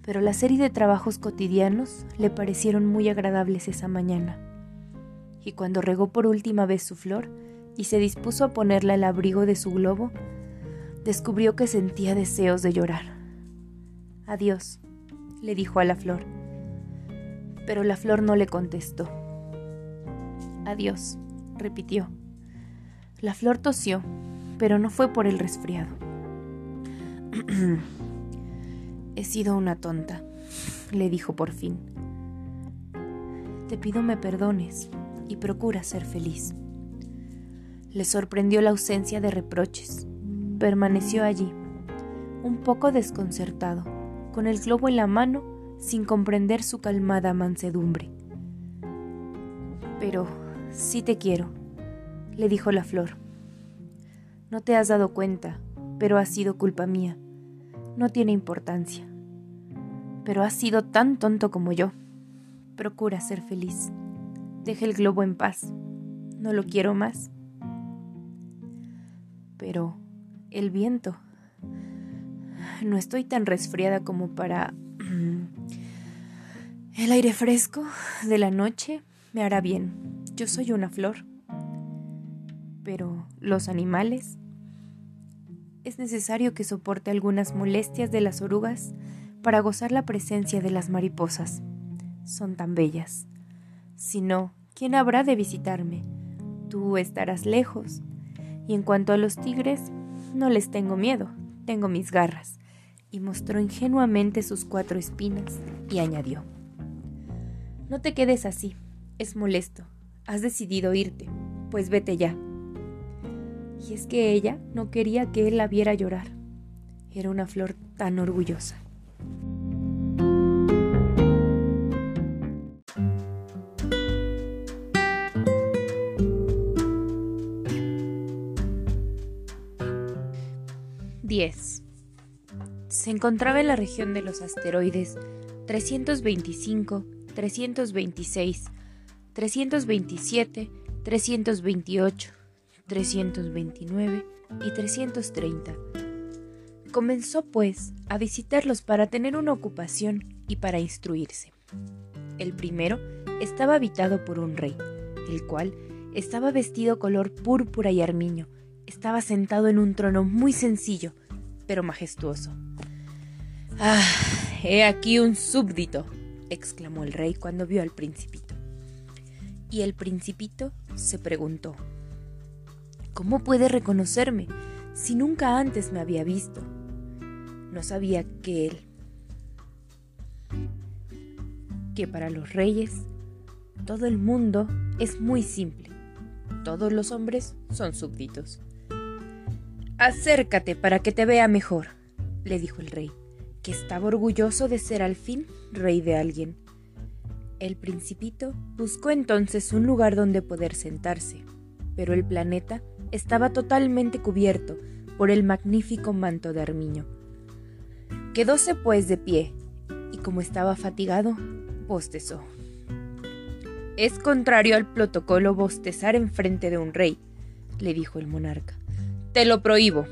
B: Pero la serie de trabajos cotidianos le parecieron muy agradables esa mañana. Y cuando regó por última vez su flor y se dispuso a ponerla al abrigo de su globo, descubrió que sentía deseos de llorar. Adiós, le dijo a la flor. Pero la flor no le contestó. Adiós, repitió. La flor tosió, pero no fue por el resfriado. *clears throat* He sido una tonta, le dijo por fin. Te pido me perdones y procura ser feliz. Le sorprendió la ausencia de reproches. Permaneció allí, un poco desconcertado, con el globo en la mano, sin comprender su calmada mansedumbre. Pero sí te quiero, le dijo la flor. No te has dado cuenta, pero ha sido culpa mía. No tiene importancia. Pero has sido tan tonto como yo. Procura ser feliz. Deja el globo en paz. No lo quiero más. Pero el viento. No estoy tan resfriada como para... El aire fresco de la noche me hará bien. Yo soy una flor. Pero los animales... Es necesario que soporte algunas molestias de las orugas para gozar la presencia de las mariposas. Son tan bellas. Si no, ¿quién habrá de visitarme? Tú estarás lejos. Y en cuanto a los tigres, no les tengo miedo, tengo mis garras. Y mostró ingenuamente sus cuatro espinas y añadió, No te quedes así, es molesto. Has decidido irte, pues vete ya. Y es que ella no quería que él la viera llorar. Era una flor tan orgullosa. 10. Se encontraba en la región de los asteroides 325, 326, 327, 328, 329 y 330. Comenzó pues a visitarlos para tener una ocupación y para instruirse. El primero estaba habitado por un rey, el cual estaba vestido color púrpura y armiño, estaba sentado en un trono muy sencillo, pero majestuoso. Ah, he aquí un súbdito, exclamó el rey cuando vio al principito. Y el principito se preguntó, ¿cómo puede reconocerme si nunca antes me había visto? No sabía que él, que para los reyes, todo el mundo es muy simple. Todos los hombres son súbditos. Acércate para que te vea mejor, le dijo el rey, que estaba orgulloso de ser al fin rey de alguien. El principito buscó entonces un lugar donde poder sentarse, pero el planeta estaba totalmente cubierto por el magnífico manto de armiño. Quedóse pues de pie, y como estaba fatigado, bostezó. Es contrario al protocolo bostezar en frente de un rey, le dijo el monarca. Te lo prohíbo.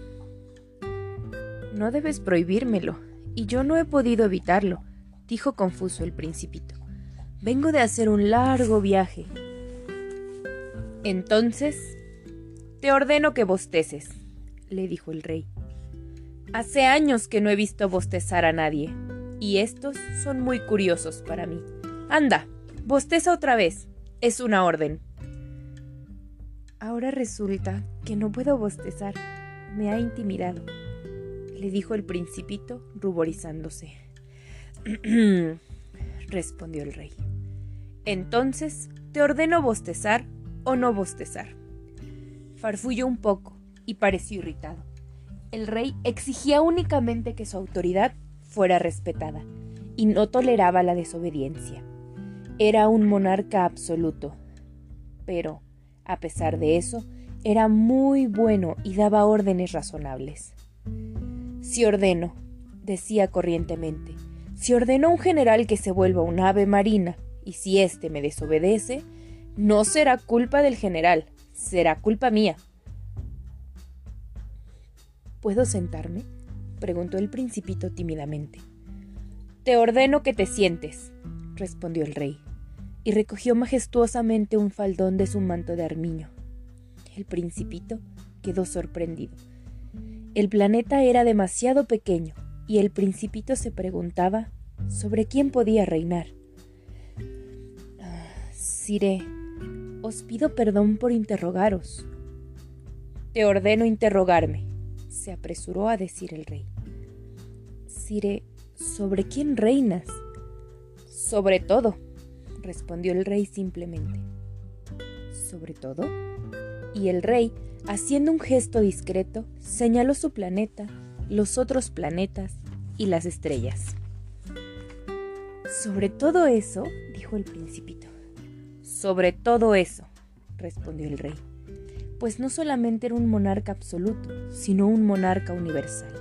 B: No debes prohibírmelo, y yo no he podido evitarlo, dijo confuso el principito. Vengo de hacer un largo viaje. Entonces, te ordeno que bosteces, le dijo el rey. Hace años que no he visto bostezar a nadie, y estos son muy curiosos para mí. Anda, bosteza otra vez. Es una orden. Ahora resulta que no puedo bostezar. Me ha intimidado, le dijo el principito, ruborizándose. *clears throat* respondió el rey. Entonces, te ordeno bostezar o no bostezar. Farfulló un poco y pareció irritado. El rey exigía únicamente que su autoridad fuera respetada y no toleraba la desobediencia. Era un monarca absoluto. Pero, a pesar de eso, era muy bueno y daba órdenes razonables. Si ordeno, decía corrientemente, si ordeno a un general que se vuelva un ave marina, y si éste me desobedece, no será culpa del general, será culpa mía. ¿Puedo sentarme? preguntó el principito tímidamente. Te ordeno que te sientes, respondió el rey y recogió majestuosamente un faldón de su manto de armiño. El principito quedó sorprendido. El planeta era demasiado pequeño y el principito se preguntaba sobre quién podía reinar. Sire, os pido perdón por interrogaros. Te ordeno interrogarme, se apresuró a decir el rey. Sire, ¿sobre quién reinas? Sobre todo, respondió el rey simplemente. ¿Sobre todo? Y el rey, haciendo un gesto discreto, señaló su planeta, los otros planetas y las estrellas. Sobre todo eso, dijo el principito. Sobre todo eso, respondió el rey, pues no solamente era un monarca absoluto, sino un monarca universal.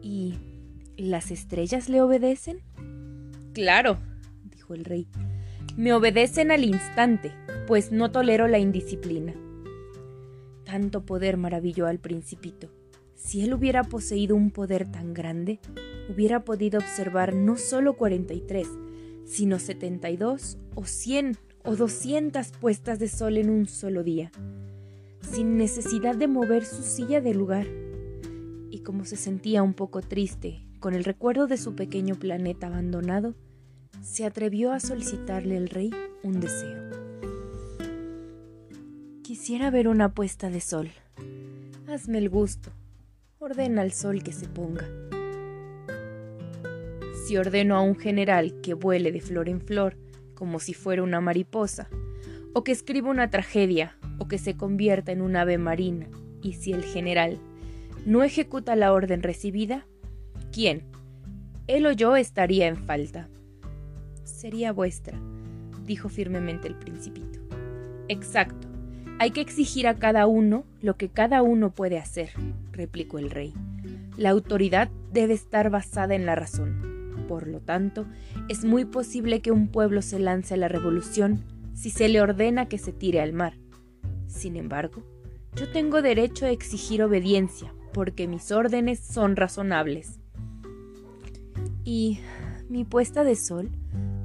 B: ¿Y las estrellas le obedecen? Claro, dijo el rey, me obedecen al instante, pues no tolero la indisciplina. Tanto poder maravilló al principito. Si él hubiera poseído un poder tan grande, hubiera podido observar no solo 43, sino 72 o 100 o 200 puestas de sol en un solo día, sin necesidad de mover su silla de lugar. Y como se sentía un poco triste con el recuerdo de su pequeño planeta abandonado, se atrevió a solicitarle al rey un deseo. Quisiera ver una puesta de sol. Hazme el gusto. Ordena al sol que se ponga. Si ordeno a un general que vuele de flor en flor, como si fuera una mariposa, o que escriba una tragedia, o que se convierta en un ave marina, y si el general no ejecuta la orden recibida, ¿quién? Él o yo estaría en falta. Sería vuestra, dijo firmemente el principito. Exacto. Hay que exigir a cada uno lo que cada uno puede hacer, replicó el rey. La autoridad debe estar basada en la razón. Por lo tanto, es muy posible que un pueblo se lance a la revolución si se le ordena que se tire al mar. Sin embargo, yo tengo derecho a exigir obediencia, porque mis órdenes son razonables. ¿Y mi puesta de sol?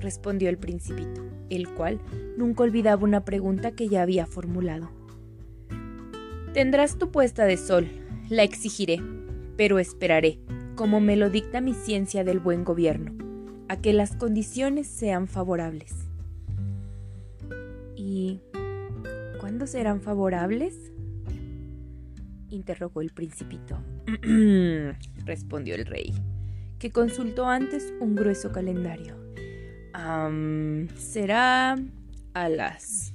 B: Respondió el principito, el cual nunca olvidaba una pregunta que ya había formulado. Tendrás tu puesta de sol, la exigiré, pero esperaré, como me lo dicta mi ciencia del buen gobierno, a que las condiciones sean favorables. ¿Y cuándo serán favorables? interrogó el principito. *clears throat* respondió el rey, que consultó antes un grueso calendario. Será a las...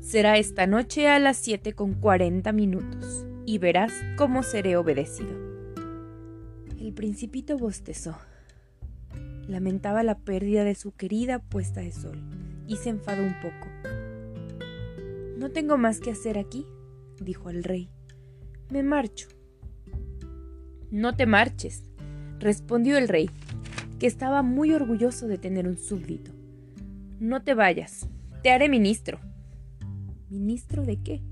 B: Será esta noche a las siete con cuarenta minutos, y verás cómo seré obedecido. El principito bostezó. Lamentaba la pérdida de su querida puesta de sol y se enfadó un poco. No tengo más que hacer aquí, dijo al rey. Me marcho. No te marches, respondió el rey, que estaba muy orgulloso de tener un súbdito. No te vayas, te haré ministro. ¿Ministro de qué?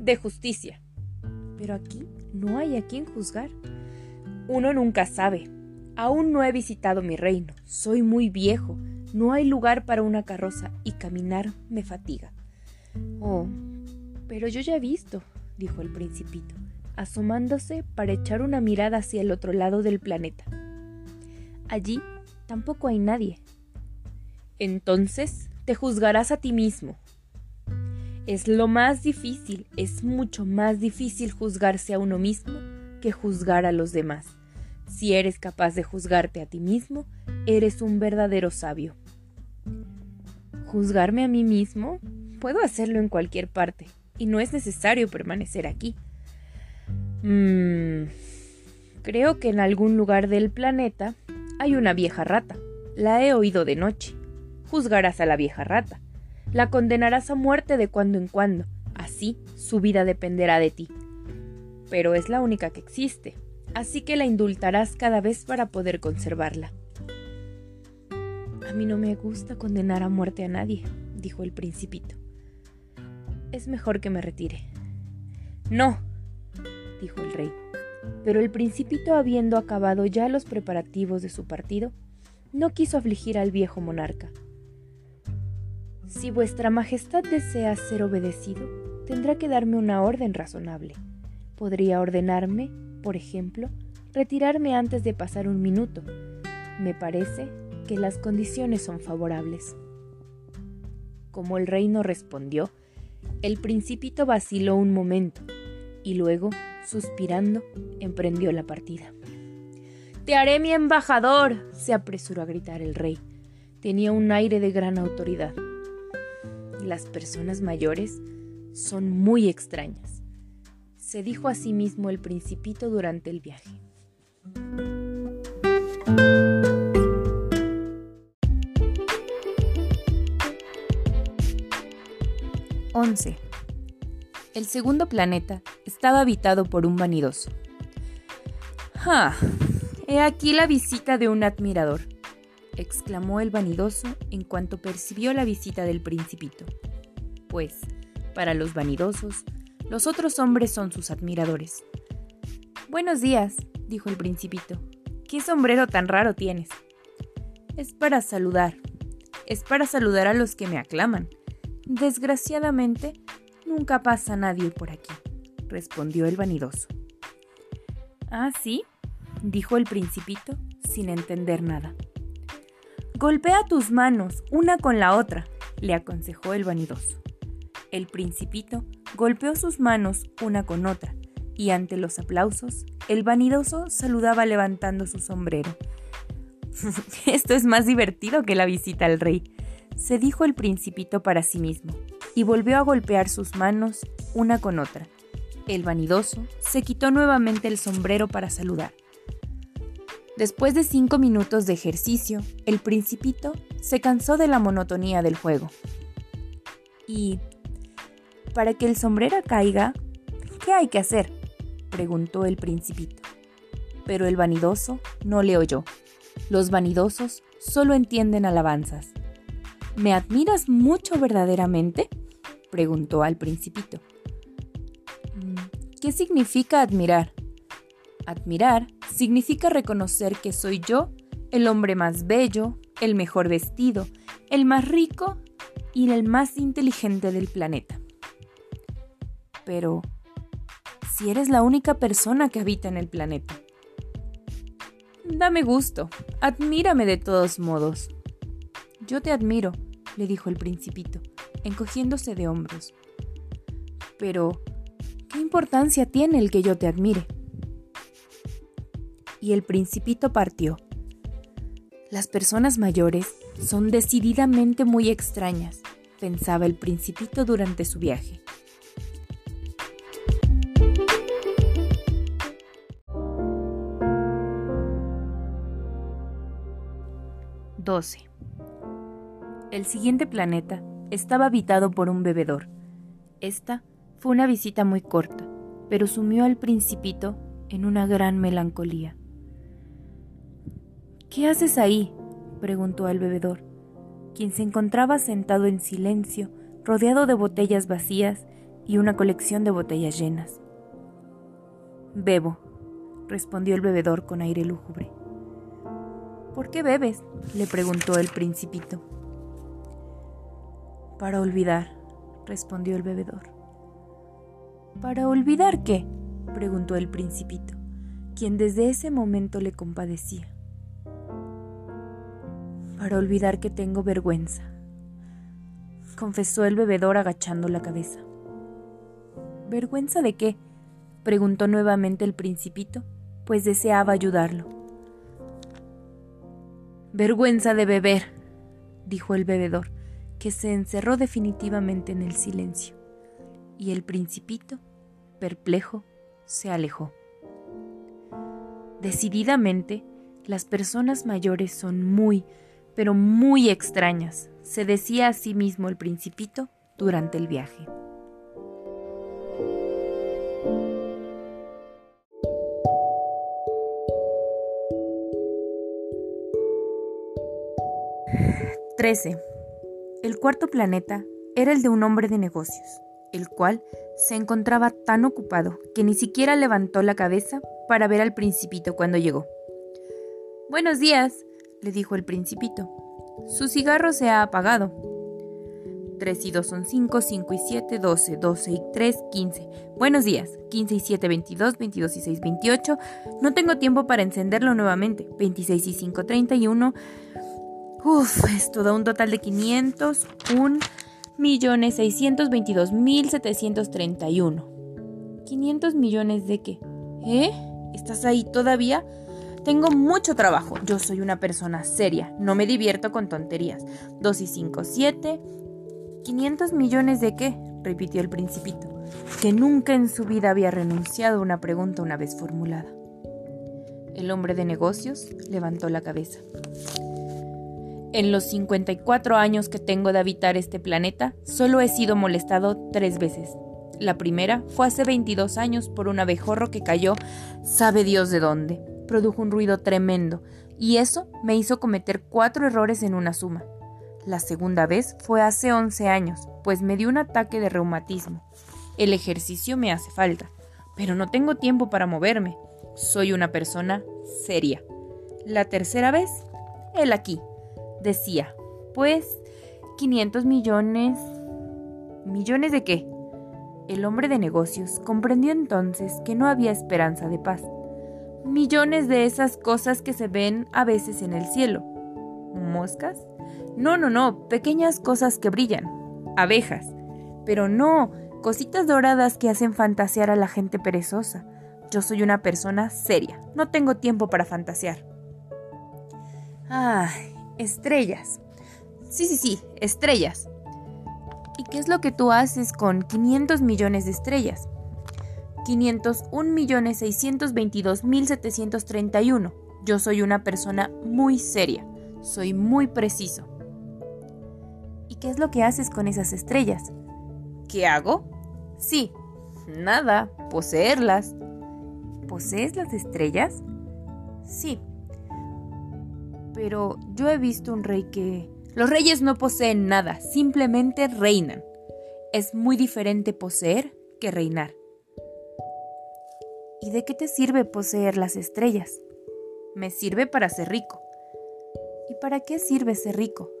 B: De justicia. Pero aquí no hay a quien juzgar. Uno nunca sabe. Aún no he visitado mi reino. Soy muy viejo. No hay lugar para una carroza y caminar me fatiga. Oh, pero yo ya he visto, dijo el principito, asomándose para echar una mirada hacia el otro lado del planeta. Allí tampoco hay nadie. Entonces te juzgarás a ti mismo. Es lo más difícil, es mucho más difícil juzgarse a uno mismo que juzgar a los demás. Si eres capaz de juzgarte a ti mismo, eres un verdadero sabio. ¿Juzgarme a mí mismo? Puedo hacerlo en cualquier parte, y no es necesario permanecer aquí. Mmm. Creo que en algún lugar del planeta hay una vieja rata. La he oído de noche. Juzgarás a la vieja rata. La condenarás a muerte de cuando en cuando. Así su vida dependerá de ti. Pero es la única que existe así que la indultarás cada vez para poder conservarla. A mí no me gusta condenar a muerte a nadie, dijo el principito. Es mejor que me retire. No, dijo el rey. Pero el principito, habiendo acabado ya los preparativos de su partido, no quiso afligir al viejo monarca. Si vuestra Majestad desea ser obedecido, tendrá que darme una orden razonable. Podría ordenarme por ejemplo, retirarme antes de pasar un minuto, Me parece que las condiciones son favorables. Como el rey no respondió, el principito vaciló un momento y luego, suspirando, emprendió la partida. Te haré mi embajador, se apresuró a gritar el rey. Tenía un aire de gran autoridad. Las personas mayores son muy extrañas, se dijo a sí mismo el principito durante el viaje. 11. El segundo planeta estaba habitado por un vanidoso. ¡Ah! He aquí la visita de un admirador, exclamó el vanidoso en cuanto percibió la visita del principito. Pues, para los vanidosos, los otros hombres son sus admiradores. Buenos días, dijo el principito. ¿Qué sombrero tan raro tienes? Es para saludar. Es para saludar a los que me aclaman, Desgraciadamente, nunca pasa nadie por aquí, respondió el vanidoso. Ah, sí, dijo el principito, sin entender nada. Golpea tus manos, una con la otra, le aconsejó el vanidoso. El principito golpeó sus manos una con otra, y ante los aplausos, el vanidoso saludaba levantando su sombrero. *laughs* Esto es más divertido que la visita al rey, se dijo el principito para sí mismo, y volvió a golpear sus manos una con otra. El vanidoso se quitó nuevamente el sombrero para saludar. Después de cinco minutos de ejercicio, el principito se cansó de la monotonía del juego. Y, para que el sombrero caiga, ¿qué hay que hacer? preguntó el principito. Pero el vanidoso no le oyó. Los vanidosos solo entienden alabanzas. ¿Me admiras mucho verdaderamente? preguntó al principito. ¿Qué significa admirar? Admirar significa reconocer que soy yo el hombre más bello, el mejor vestido, el más rico y el más inteligente del planeta. Pero, si eres la única persona que habita en el planeta. Dame gusto, admírame de todos modos. Yo te admiro, le dijo el principito, encogiéndose de hombros. Pero, ¿qué importancia tiene el que yo te admire? Y el principito partió. Las personas mayores son decididamente muy extrañas, pensaba el principito durante su viaje. Doce. El siguiente planeta estaba habitado por un bebedor. Esta fue una visita muy corta, pero sumió al principito en una gran melancolía. ¿Qué haces ahí? preguntó al bebedor, quien se encontraba sentado en silencio, rodeado de botellas vacías y una colección de botellas llenas. Bebo, respondió el bebedor con aire lúgubre. ¿Por qué bebes? le preguntó el principito. Para olvidar, respondió el bebedor. ¿Para olvidar qué? preguntó el principito, quien desde ese momento le compadecía. Para olvidar que tengo vergüenza, confesó el bebedor agachando la cabeza. ¿Vergüenza de qué? preguntó nuevamente el principito, pues deseaba ayudarlo. Vergüenza de beber, dijo el bebedor, que se encerró definitivamente en el silencio, y el principito, perplejo, se alejó. Decididamente, las personas mayores son muy, pero muy extrañas, se decía a sí mismo el principito durante el viaje. Trece. El cuarto planeta era el de un hombre de negocios, el cual se encontraba tan ocupado que ni siquiera levantó la cabeza para ver al principito cuando llegó. Buenos días, le dijo el principito. Su cigarro se ha apagado. 3 y 2 son 5, 5 y 7, 12, 12 y 3, 15. Buenos días, 15 y 7, 22, 22 y 6, 28. No tengo tiempo para encenderlo nuevamente. 26 y 5, 31. Uf, esto da un total de 500, un millones 622 mil 731. ¿500 millones de qué? ¿Eh? ¿Estás ahí todavía? Tengo mucho trabajo. Yo soy una persona seria. No me divierto con tonterías. 2 y 5, 7. ¿500 millones de qué? repitió el principito, que nunca en su vida había renunciado a una pregunta una vez formulada. El hombre de negocios levantó la cabeza. En los 54 años que tengo de habitar este planeta, solo he sido molestado tres veces. La primera fue hace 22 años por un abejorro que cayó, sabe Dios de dónde. Produjo un ruido tremendo, y eso me hizo cometer cuatro errores en una suma. La segunda vez fue hace 11 años, pues me dio un ataque de reumatismo. El ejercicio me hace falta, pero no tengo tiempo para moverme. Soy una persona seria. La tercera vez, él aquí, Decía, pues, 500 millones... ¿Millones de qué? El hombre de negocios comprendió entonces que no había esperanza de paz. Millones de esas cosas que se ven a veces en el cielo. ¿Moscas? No, no, no, pequeñas cosas que brillan. Abejas. Pero no, cositas doradas que hacen fantasear a la gente perezosa. Yo soy una persona seria, no tengo tiempo para fantasear. Ay, Estrellas. Sí, sí, sí, estrellas. ¿Y qué es lo que tú haces con 500 millones de estrellas? 501 millones 622 mil 731. Yo soy una persona muy seria. Soy muy preciso. ¿Y qué es lo que haces con esas estrellas? ¿Qué hago? Sí, nada, poseerlas. ¿Posees las estrellas? Sí, pero yo he visto un rey que... Los reyes no poseen nada, simplemente reinan. Es muy diferente poseer que reinar. ¿Y de qué te sirve poseer las estrellas? Me sirve para ser rico. ¿Y para qué sirve ser rico?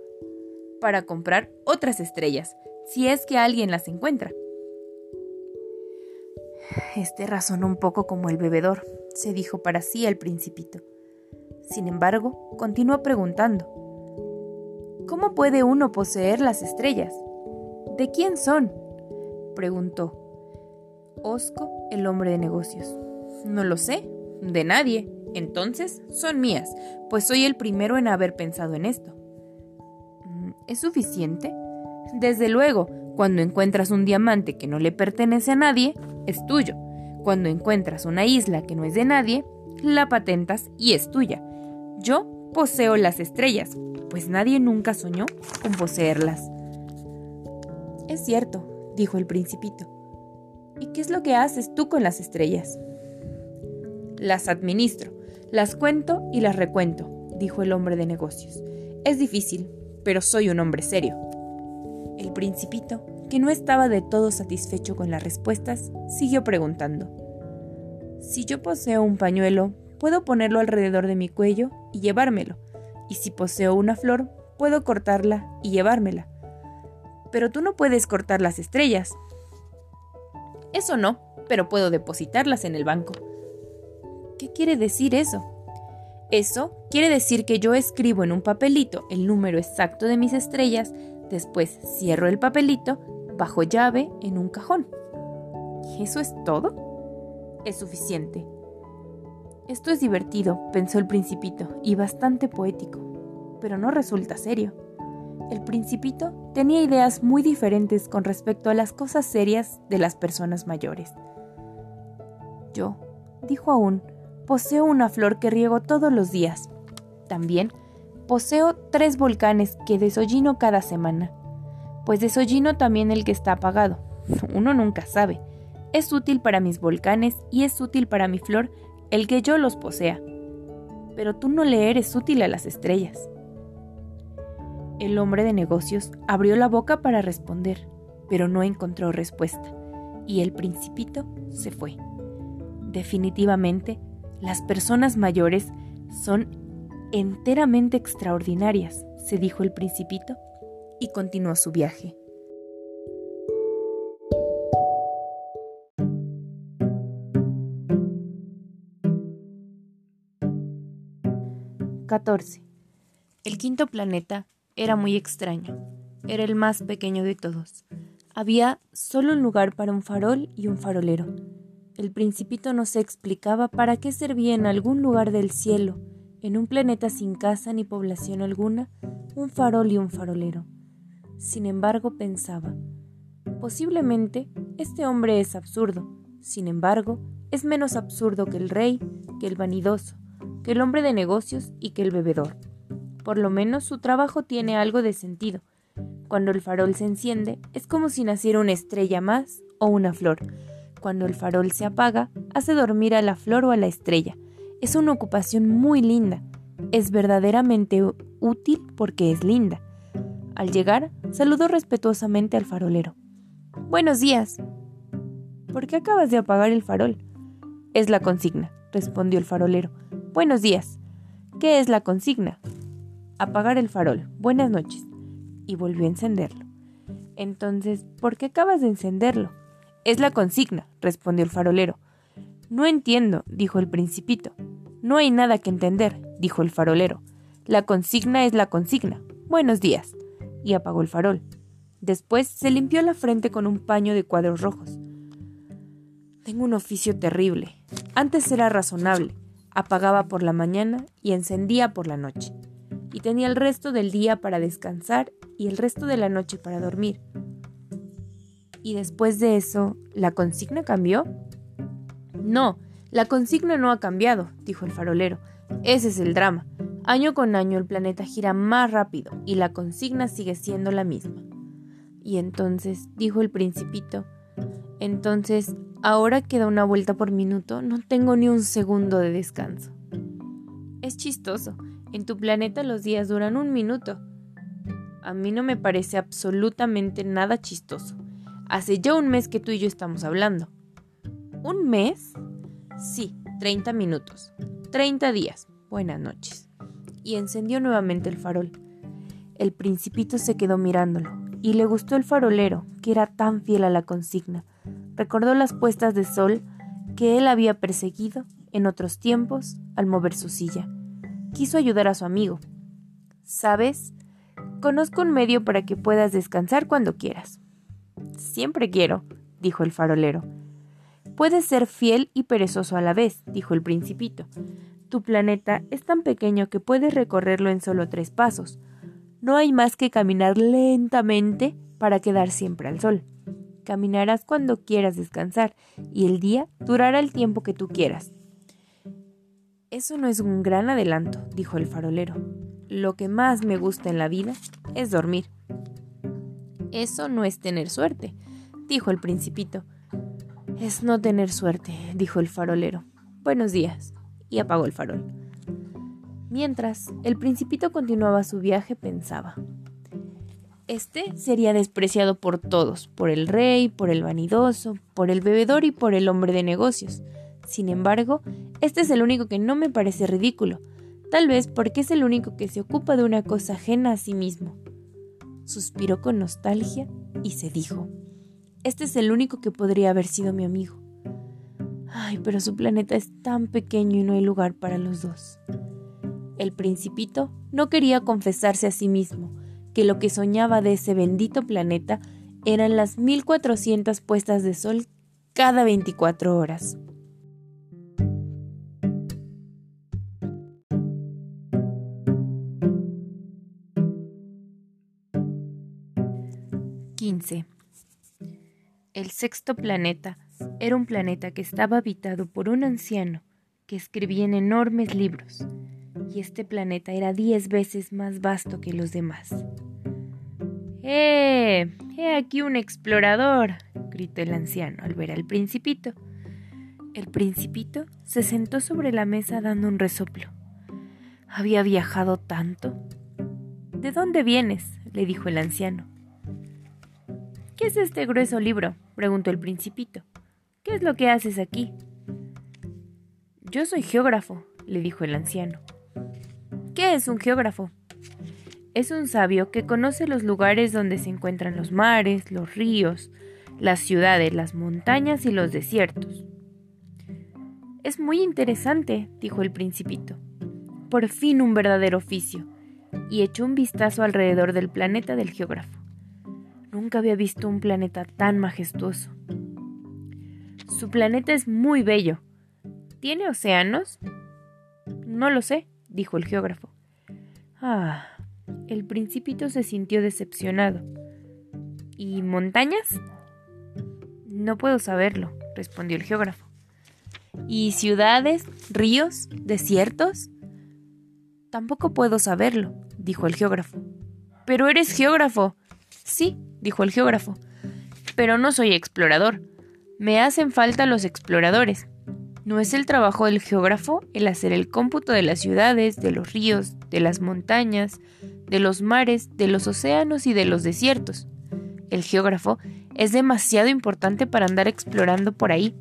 B: Para comprar otras estrellas, si es que alguien las encuentra. Este razonó un poco como el bebedor, se dijo para sí el principito. Sin embargo, continuó preguntando, ¿Cómo puede uno poseer las estrellas? ¿De quién son? preguntó. Osco, el hombre de negocios. No lo sé, de nadie. Entonces son mías, pues soy el primero en haber pensado en esto. Mm, ¿Es suficiente? Desde luego, cuando encuentras un diamante que no le pertenece a nadie, es tuyo. Cuando encuentras una isla que no es de nadie, la patentas y es tuya. Yo poseo las estrellas, pues nadie nunca soñó con poseerlas. Es cierto, dijo el principito. ¿Y qué es lo que haces tú con las estrellas? Las administro, las cuento y las recuento, dijo el hombre de negocios. Es difícil, pero soy un hombre serio. El principito, que no estaba de todo satisfecho con las respuestas, siguió preguntando. Si yo poseo un pañuelo, puedo ponerlo alrededor de mi cuello y llevármelo, y si poseo una flor, puedo cortarla y llevármela. Pero tú no puedes cortar las estrellas. Eso no, pero puedo depositarlas en el banco. ¿Qué quiere decir eso? Eso quiere decir que yo escribo en un papelito el número exacto de mis estrellas, después cierro el papelito bajo llave en un cajón. ¿Y eso es todo? Es suficiente. Esto es divertido, pensó el principito, y bastante poético, pero no resulta serio. El principito tenía ideas muy diferentes con respecto a las cosas serias de las personas mayores. Yo, dijo aún, poseo una flor que riego todos los días. También poseo tres volcanes que desollino cada semana. Pues desollino también el que está apagado. Uno nunca sabe. Es útil para mis volcanes y es útil para mi flor el que yo los posea, pero tú no le eres útil a las estrellas. El hombre de negocios abrió la boca para responder, pero no encontró respuesta, y el principito se fue. Definitivamente, las personas mayores son enteramente extraordinarias, se dijo el principito, y continuó su viaje. 14. El quinto planeta era muy extraño. Era el más pequeño de todos. Había solo un lugar para un farol y un farolero. El principito no se explicaba para qué servía en algún lugar del cielo, en un planeta sin casa ni población alguna, un farol y un farolero. Sin embargo, pensaba, posiblemente este hombre es absurdo. Sin embargo, es menos absurdo que el rey, que el vanidoso, que el hombre de negocios y que el bebedor. Por lo menos su trabajo tiene algo de sentido. Cuando el farol se enciende, es como si naciera una estrella más o una flor. Cuando el farol se apaga, hace dormir a la flor o a la estrella. Es una ocupación muy linda. Es verdaderamente útil porque es linda. Al llegar, saludó respetuosamente al farolero. Buenos días. ¿Por qué acabas de apagar el farol? Es la consigna, respondió el farolero. Buenos días. ¿Qué es la consigna? Apagar el farol. Buenas noches. Y volvió a encenderlo. Entonces, ¿por qué acabas de encenderlo? Es la consigna, respondió el farolero. No entiendo, dijo el principito. No hay nada que entender, dijo el farolero. La consigna es la consigna. Buenos días. Y apagó el farol. Después se limpió la frente con un paño de cuadros rojos. Tengo un oficio terrible. Antes era razonable. Apagaba por la mañana y encendía por la noche. Y tenía el resto del día para descansar y el resto de la noche para dormir. ¿Y después de eso, la consigna cambió? No, la consigna no ha cambiado, dijo el farolero. Ese es el drama. Año con año el planeta gira más rápido y la consigna sigue siendo la misma. Y entonces, dijo el principito, entonces Ahora que da una vuelta por minuto, no tengo ni un segundo de descanso. Es chistoso. En tu planeta los días duran un minuto. A mí no me parece absolutamente nada chistoso. Hace ya un mes que tú y yo estamos hablando. ¿Un mes? Sí, 30 minutos. 30 días. Buenas noches. Y encendió nuevamente el farol. El principito se quedó mirándolo, y le gustó el farolero, que era tan fiel a la consigna recordó las puestas de sol que él había perseguido en otros tiempos al mover su silla. Quiso ayudar a su amigo. ¿Sabes? Conozco un medio para que puedas descansar cuando quieras. Siempre quiero, dijo el farolero. Puedes ser fiel y perezoso a la vez, dijo el principito. Tu planeta es tan pequeño que puedes recorrerlo en solo tres pasos. No hay más que caminar lentamente para quedar siempre al sol. Caminarás cuando quieras descansar y el día durará el tiempo que tú quieras. Eso no es un gran adelanto, dijo el farolero. Lo que más me gusta en la vida es dormir. Eso no es tener suerte, dijo el principito. Es no tener suerte, dijo el farolero. Buenos días. Y apagó el farol. Mientras, el principito continuaba su viaje, pensaba. Este sería despreciado por todos, por el rey, por el vanidoso, por el bebedor y por el hombre de negocios. Sin embargo, este es el único que no me parece ridículo, tal vez porque es el único que se ocupa de una cosa ajena a sí mismo. Suspiró con nostalgia y se dijo, este es el único que podría haber sido mi amigo. Ay, pero su planeta es tan pequeño y no hay lugar para los dos. El principito no quería confesarse a sí mismo, que lo que soñaba de ese bendito planeta eran las 1400 puestas de sol cada 24 horas. El sexto planeta era un planeta que estaba habitado por un anciano que escribía en enormes libros, y este planeta era diez veces más vasto que los demás. ¡Eh! ¡He aquí un explorador! gritó el anciano al ver al principito. El principito se sentó sobre la mesa dando un resoplo. ¿Había viajado tanto? ¿De dónde vienes? le dijo el anciano. ¿Qué es este grueso libro? preguntó el principito. ¿Qué es lo que haces aquí? Yo soy geógrafo, le dijo el anciano. ¿Qué es un geógrafo? es un sabio que conoce los lugares donde se encuentran los mares, los ríos, las ciudades, las montañas y los desiertos. Es muy interesante, dijo el principito. por fin un verdadero oficio, y echó un vistazo alrededor del planeta del geógrafo. Nunca había visto un planeta tan majestuoso. Su planeta es muy bello. ¿Tiene océanos? No lo sé, dijo el geógrafo. Ah, el principito se sintió decepcionado. ¿Y montañas? No puedo saberlo, respondió el geógrafo. ¿Y ciudades, ríos, desiertos? Tampoco puedo saberlo, dijo el geógrafo. Pero eres geógrafo. Sí, dijo el geógrafo. Pero no soy explorador. Me hacen falta los exploradores. ¿No es el trabajo del geógrafo el hacer el cómputo de las ciudades, de los ríos, de las montañas, de los mares, de los océanos y de los desiertos? El geógrafo es demasiado importante para andar explorando por ahí.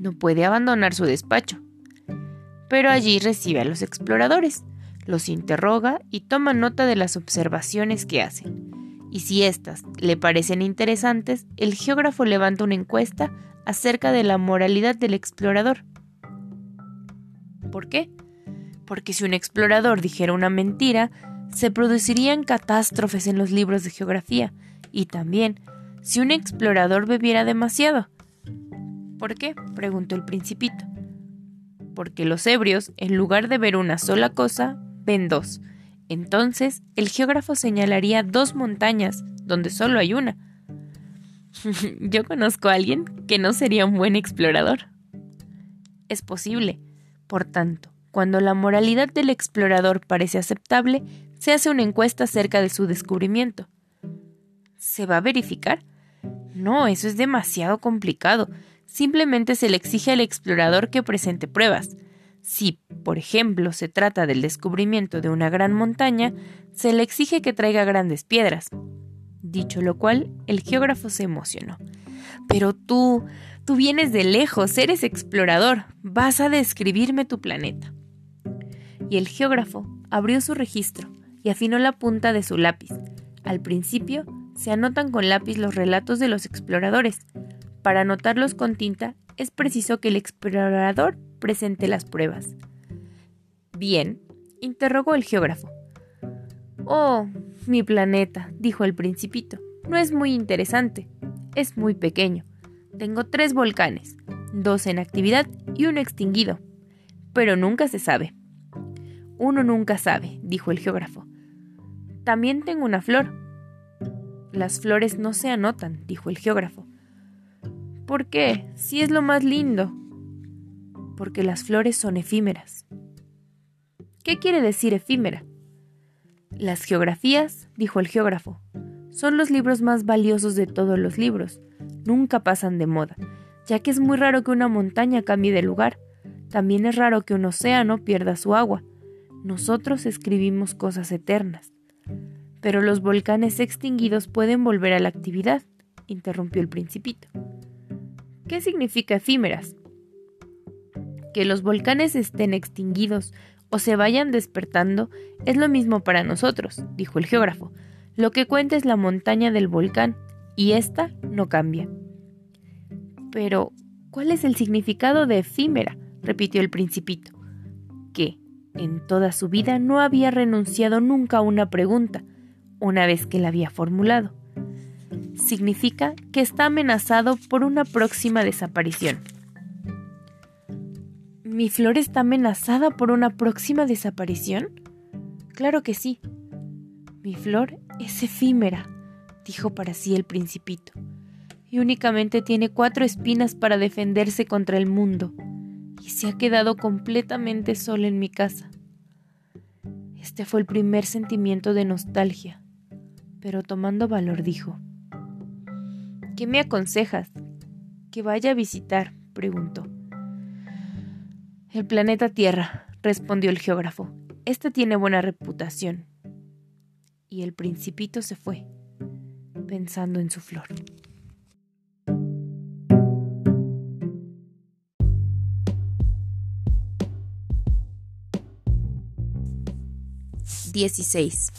B: No puede abandonar su despacho. Pero allí recibe a los exploradores, los interroga y toma nota de las observaciones que hacen. Y si éstas le parecen interesantes, el geógrafo levanta una encuesta acerca de la moralidad del explorador. ¿Por qué? Porque si un explorador dijera una mentira, se producirían catástrofes en los libros de geografía, y también si un explorador bebiera demasiado. ¿Por qué? preguntó el principito. Porque los ebrios, en lugar de ver una sola cosa, ven dos. Entonces, el geógrafo señalaría dos montañas, donde solo hay una. *laughs* Yo conozco a alguien que no sería un buen explorador. Es posible. Por tanto, cuando la moralidad del explorador parece aceptable, se hace una encuesta acerca de su descubrimiento. ¿Se va a verificar? No, eso es demasiado complicado. Simplemente se le exige al explorador que presente pruebas. Si, por ejemplo, se trata del descubrimiento de una gran montaña, se le exige que traiga grandes piedras. Dicho lo cual, el geógrafo se emocionó. Pero tú, tú vienes de lejos, eres explorador, vas a describirme tu planeta. Y el geógrafo abrió su registro y afinó la punta de su lápiz. Al principio se anotan con lápiz los relatos de los exploradores. Para anotarlos con tinta es preciso que el explorador presente las pruebas. Bien, interrogó el geógrafo. Oh, mi planeta, dijo el principito, no es muy interesante, es muy pequeño. Tengo tres volcanes, dos en actividad y uno extinguido. Pero nunca se sabe. Uno nunca sabe, dijo el geógrafo. También tengo una flor, las flores no se anotan, dijo el geógrafo. ¿Por qué? Si es lo más lindo. Porque las flores son efímeras. ¿Qué quiere decir efímera? Las geografías, dijo el geógrafo, son los libros más valiosos de todos los libros. Nunca pasan de moda, ya que es muy raro que una montaña cambie de lugar. También es raro que un océano pierda su agua. Nosotros escribimos cosas eternas. Pero los volcanes extinguidos pueden volver a la actividad, interrumpió el principito. ¿Qué significa efímeras? Que los volcanes estén extinguidos o se vayan despertando es lo mismo para nosotros, dijo el geógrafo. Lo que cuenta es la montaña del volcán, y ésta no cambia. Pero, ¿cuál es el significado de efímera? repitió el principito. Que, en toda su vida, no había renunciado nunca a una pregunta, una vez que la había formulado. Significa que está amenazado por una próxima desaparición. ¿Mi flor está amenazada por una próxima desaparición? Claro que sí. Mi flor es efímera, dijo para sí el principito, y únicamente tiene cuatro espinas para defenderse contra el mundo, y se ha quedado completamente sola en mi casa. Este fue el primer sentimiento de nostalgia pero tomando valor dijo, ¿Qué me aconsejas? ¿Que vaya a visitar? preguntó. El planeta Tierra, respondió el geógrafo. Este tiene buena reputación. Y el principito se fue, pensando en su flor. 16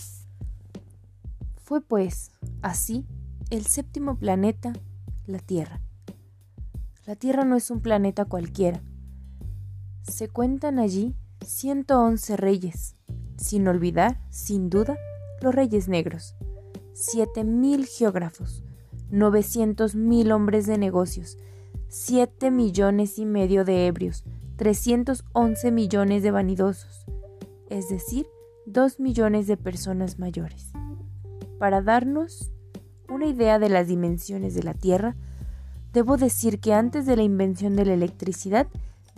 B: fue pues, así, el séptimo planeta, la Tierra. La Tierra no es un planeta cualquiera. Se cuentan allí 111 reyes, sin olvidar, sin duda, los reyes negros, 7.000 geógrafos, 900.000 hombres de negocios, 7 millones y medio de ebrios, 311 millones de vanidosos, es decir, 2 millones de personas mayores. Para darnos una idea de las dimensiones de la Tierra, debo decir que antes de la invención de la electricidad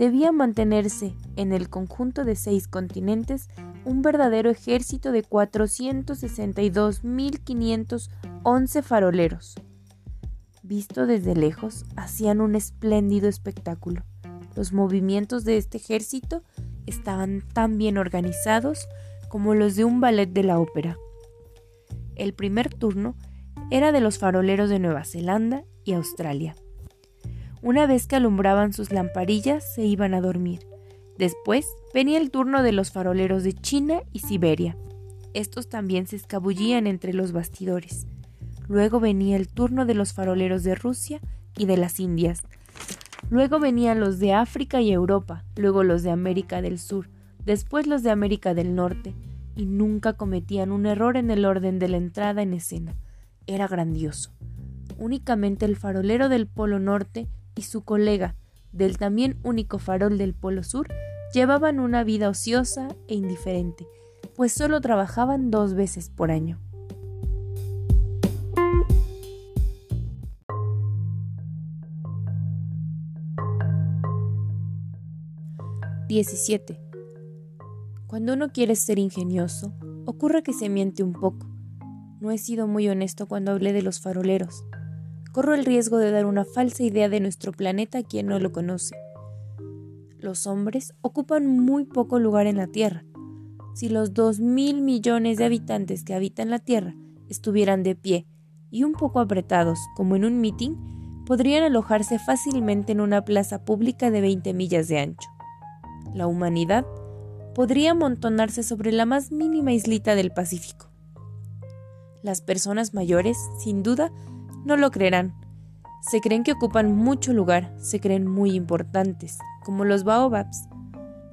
B: debía mantenerse en el conjunto de seis continentes un verdadero ejército de 462.511 faroleros. Visto desde lejos, hacían un espléndido espectáculo. Los movimientos de este ejército estaban tan bien organizados como los de un ballet de la ópera. El primer turno era de los faroleros de Nueva Zelanda y Australia. Una vez que alumbraban sus lamparillas, se iban a dormir. Después venía el turno de los faroleros de China y Siberia. Estos también se escabullían entre los bastidores. Luego venía el turno de los faroleros de Rusia y de las Indias. Luego venían los de África y Europa, luego los de América del Sur, después los de América del Norte, y nunca cometían un error en el orden de la entrada en escena. Era grandioso. Únicamente el farolero del Polo Norte y su colega, del también único farol del Polo Sur, llevaban una vida ociosa e indiferente, pues solo trabajaban dos veces por año. 17. Cuando uno quiere ser ingenioso, ocurre que se miente un poco. No he sido muy honesto cuando hablé de los faroleros. Corro el riesgo de dar una falsa idea de nuestro planeta a quien no lo conoce. Los hombres ocupan muy poco lugar en la Tierra. Si los dos mil millones de habitantes que habitan la Tierra estuvieran de pie y un poco apretados, como en un mitin, podrían alojarse fácilmente en una plaza pública de 20 millas de ancho. La humanidad podría amontonarse sobre la más mínima islita del Pacífico. Las personas mayores, sin duda, no lo creerán. Se creen que ocupan mucho lugar, se creen muy importantes, como los baobabs.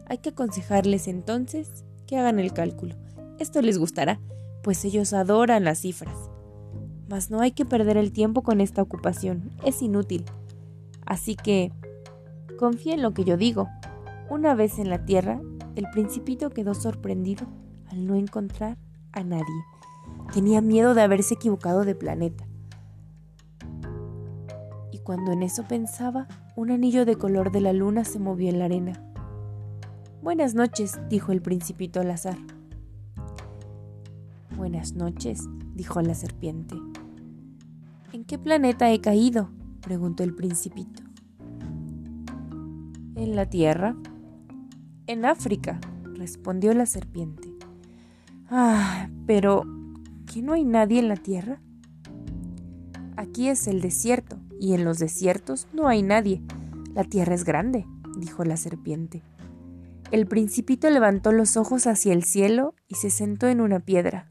B: Hay que aconsejarles entonces que hagan el cálculo. Esto les gustará, pues ellos adoran las cifras. Mas no hay que perder el tiempo con esta ocupación, es inútil. Así que confía en lo que yo digo. Una vez en la Tierra, el principito quedó sorprendido al no encontrar a nadie. Tenía miedo de haberse equivocado de planeta. Cuando en eso pensaba, un anillo de color de la luna se movió en la arena. Buenas noches, dijo el principito al azar. Buenas noches, dijo la serpiente. ¿En qué planeta he caído? preguntó el principito. En la Tierra, en África, respondió la serpiente. Ah, pero ¿que no hay nadie en la tierra? Aquí es el desierto, y en los desiertos no hay nadie. La tierra es grande, dijo la serpiente. El principito levantó los ojos hacia el cielo y se sentó en una piedra.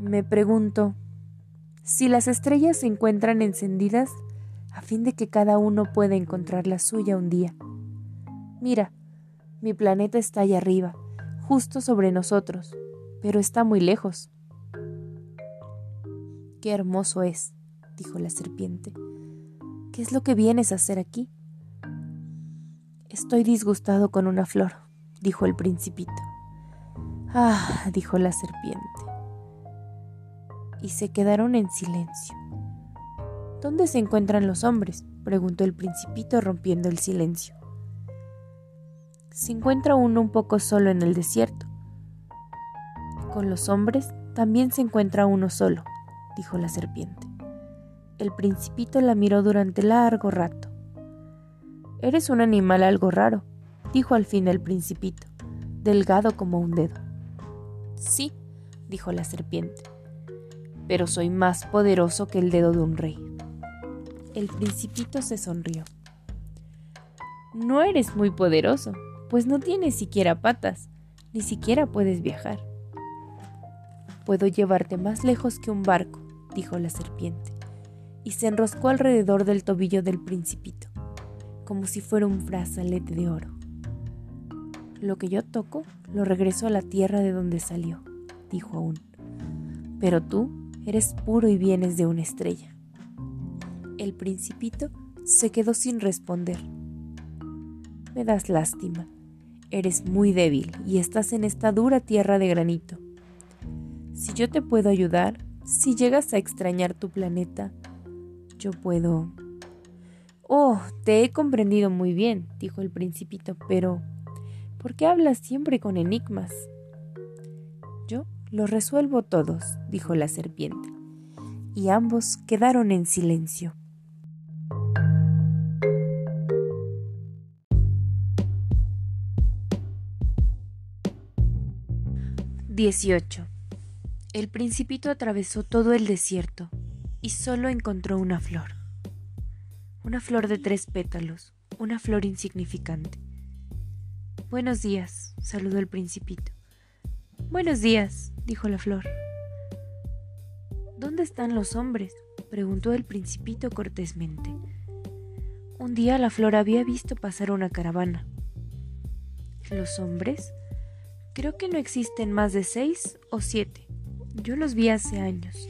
B: Me pregunto, si las estrellas se encuentran encendidas, a fin de que cada uno pueda encontrar la suya un día. Mira, mi planeta está allá arriba, justo sobre nosotros, pero está muy lejos. Qué hermoso es, dijo la serpiente. ¿Qué es lo que vienes a hacer aquí? Estoy disgustado con una flor, dijo el principito. Ah, dijo la serpiente. Y se quedaron en silencio. ¿Dónde se encuentran los hombres? preguntó el principito rompiendo el silencio se encuentra uno un poco solo en el desierto. Con los hombres también se encuentra uno solo, dijo la serpiente. El principito la miró durante largo rato. Eres un animal algo raro, dijo al fin el principito, delgado como un dedo. Sí, dijo la serpiente, pero soy más poderoso que el dedo de un rey. El principito se sonrió. No eres muy poderoso, pues no tienes siquiera patas, ni siquiera puedes viajar. Puedo llevarte más lejos que un barco, dijo la serpiente, y se enroscó alrededor del tobillo del principito, como si fuera un brazalete de oro. Lo que yo toco lo regreso a la tierra de donde salió, dijo aún. Pero tú eres puro y vienes de una estrella. El principito se quedó sin responder. Me das lástima. Eres muy débil y estás en esta dura tierra de granito. Si yo te puedo ayudar, si llegas a extrañar tu planeta, yo puedo... Oh, te he comprendido muy bien, dijo el principito, pero ¿por qué hablas siempre con enigmas? Yo los resuelvo todos, dijo la serpiente, y ambos quedaron en silencio. 18. El principito atravesó todo el desierto y solo encontró una flor. Una flor de tres pétalos, una flor insignificante. Buenos días, saludó el principito. Buenos días, dijo la flor. ¿Dónde están los hombres? preguntó el principito cortésmente. Un día la flor había visto pasar una caravana. ¿Los hombres? Creo que no existen más de seis o siete. Yo los vi hace años,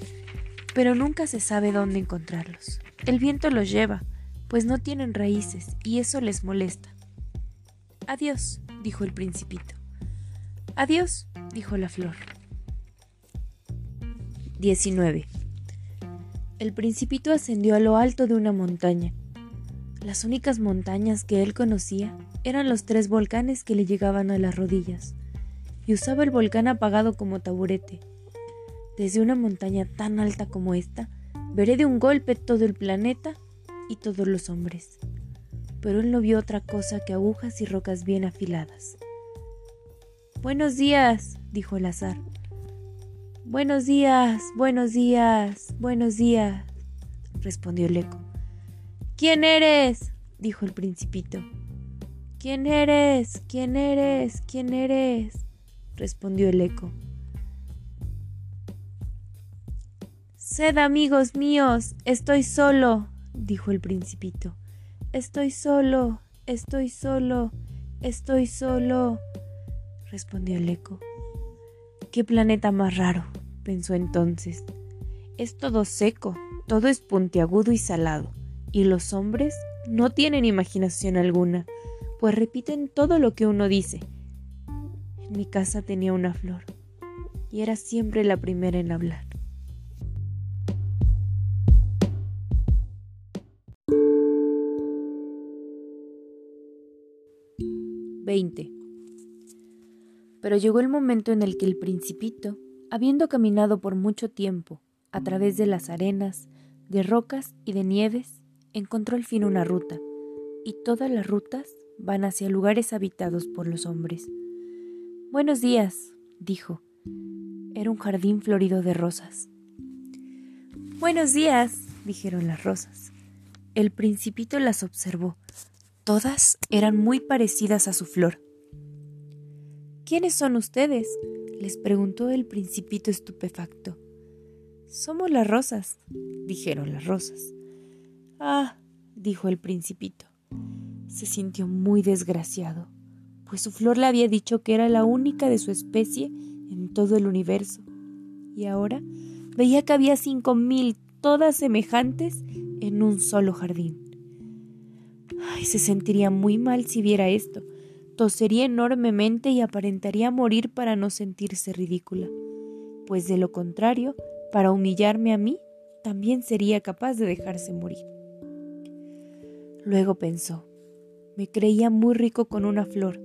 B: pero nunca se sabe dónde encontrarlos. El viento los lleva, pues no tienen raíces y eso les molesta. Adiós, dijo el principito. Adiós, dijo la flor. 19. El principito ascendió a lo alto de una montaña. Las únicas montañas que él conocía eran los tres volcanes que le llegaban a las rodillas y usaba el volcán apagado como taburete. Desde una montaña tan alta como esta, veré de un golpe todo el planeta y todos los hombres. Pero él no vio otra cosa que agujas y rocas bien afiladas. Buenos días, dijo el azar. Buenos días, buenos días, buenos días, respondió el eco. ¿Quién eres? dijo el principito. ¿Quién eres? ¿Quién eres? ¿Quién eres? respondió el eco. Sed amigos míos, estoy solo, dijo el principito. Estoy solo, estoy solo, estoy solo, respondió el eco. Qué planeta más raro, pensó entonces. Es todo seco, todo es puntiagudo y salado, y los hombres no tienen imaginación alguna, pues repiten todo lo que uno dice, mi casa tenía una flor y era siempre la primera en hablar. Veinte. Pero llegó el momento en el que el principito, habiendo caminado por mucho tiempo a través de las arenas, de rocas y de nieves, encontró al fin una ruta, y todas las rutas van hacia lugares habitados por los hombres. Buenos días, dijo. Era un jardín florido de rosas. Buenos días, dijeron las rosas. El principito las observó. Todas eran muy parecidas a su flor. ¿Quiénes son ustedes? les preguntó el principito estupefacto. Somos las rosas, dijeron las rosas. Ah, dijo el principito. Se sintió muy desgraciado pues su flor le había dicho que era la única de su especie en todo el universo. Y ahora veía que había cinco mil, todas semejantes, en un solo jardín. Ay, se sentiría muy mal si viera esto. Tosería enormemente y aparentaría morir para no sentirse ridícula. Pues de lo contrario, para humillarme a mí, también sería capaz de dejarse morir. Luego pensó, me creía muy rico con una flor,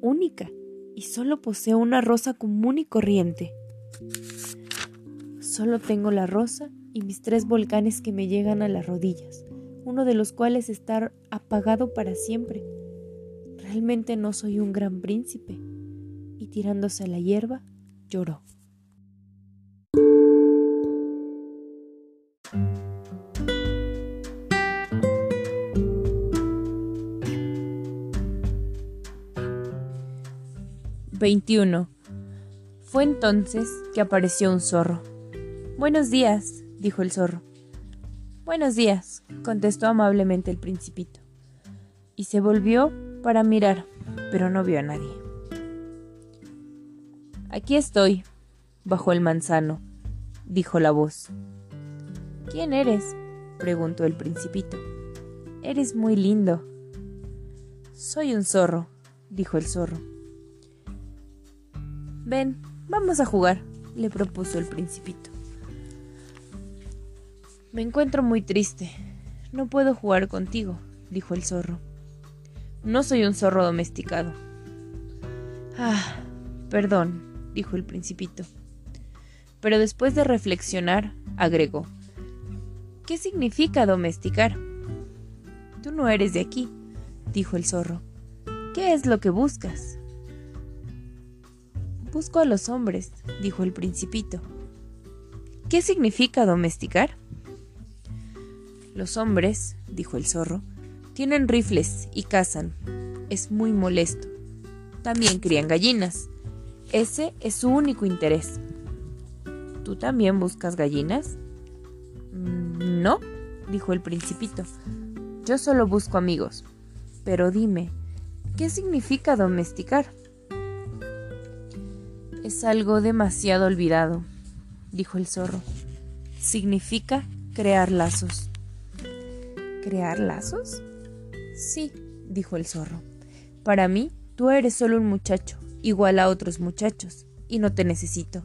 B: única y solo poseo una rosa común y corriente. Solo tengo la rosa y mis tres volcanes que me llegan a las rodillas, uno de los cuales está apagado para siempre. Realmente no soy un gran príncipe. Y tirándose a la hierba, lloró. 21. Fue entonces que apareció un zorro. Buenos días, dijo el zorro. Buenos días, contestó amablemente el principito. Y se volvió para mirar, pero no vio a nadie. Aquí estoy, bajo el manzano, dijo la voz. ¿Quién eres? preguntó el principito. Eres muy lindo. Soy un zorro, dijo el zorro. Ven, vamos a jugar, le propuso el principito. Me encuentro muy triste. No puedo jugar contigo, dijo el zorro. No soy un zorro domesticado. Ah, perdón, dijo el principito. Pero después de reflexionar, agregó. ¿Qué significa domesticar? Tú no eres de aquí, dijo el zorro. ¿Qué es lo que buscas? Busco a los hombres, dijo el principito. ¿Qué significa domesticar? Los hombres, dijo el zorro, tienen rifles y cazan. Es muy molesto. También crían gallinas. Ese es su único interés. ¿Tú también buscas gallinas? Mm, no, dijo el principito. Yo solo busco amigos. Pero dime, ¿qué significa domesticar? Es algo demasiado olvidado, dijo el zorro. Significa crear lazos. ¿Crear lazos? Sí, dijo el zorro. Para mí, tú eres solo un muchacho, igual a otros muchachos, y no te necesito.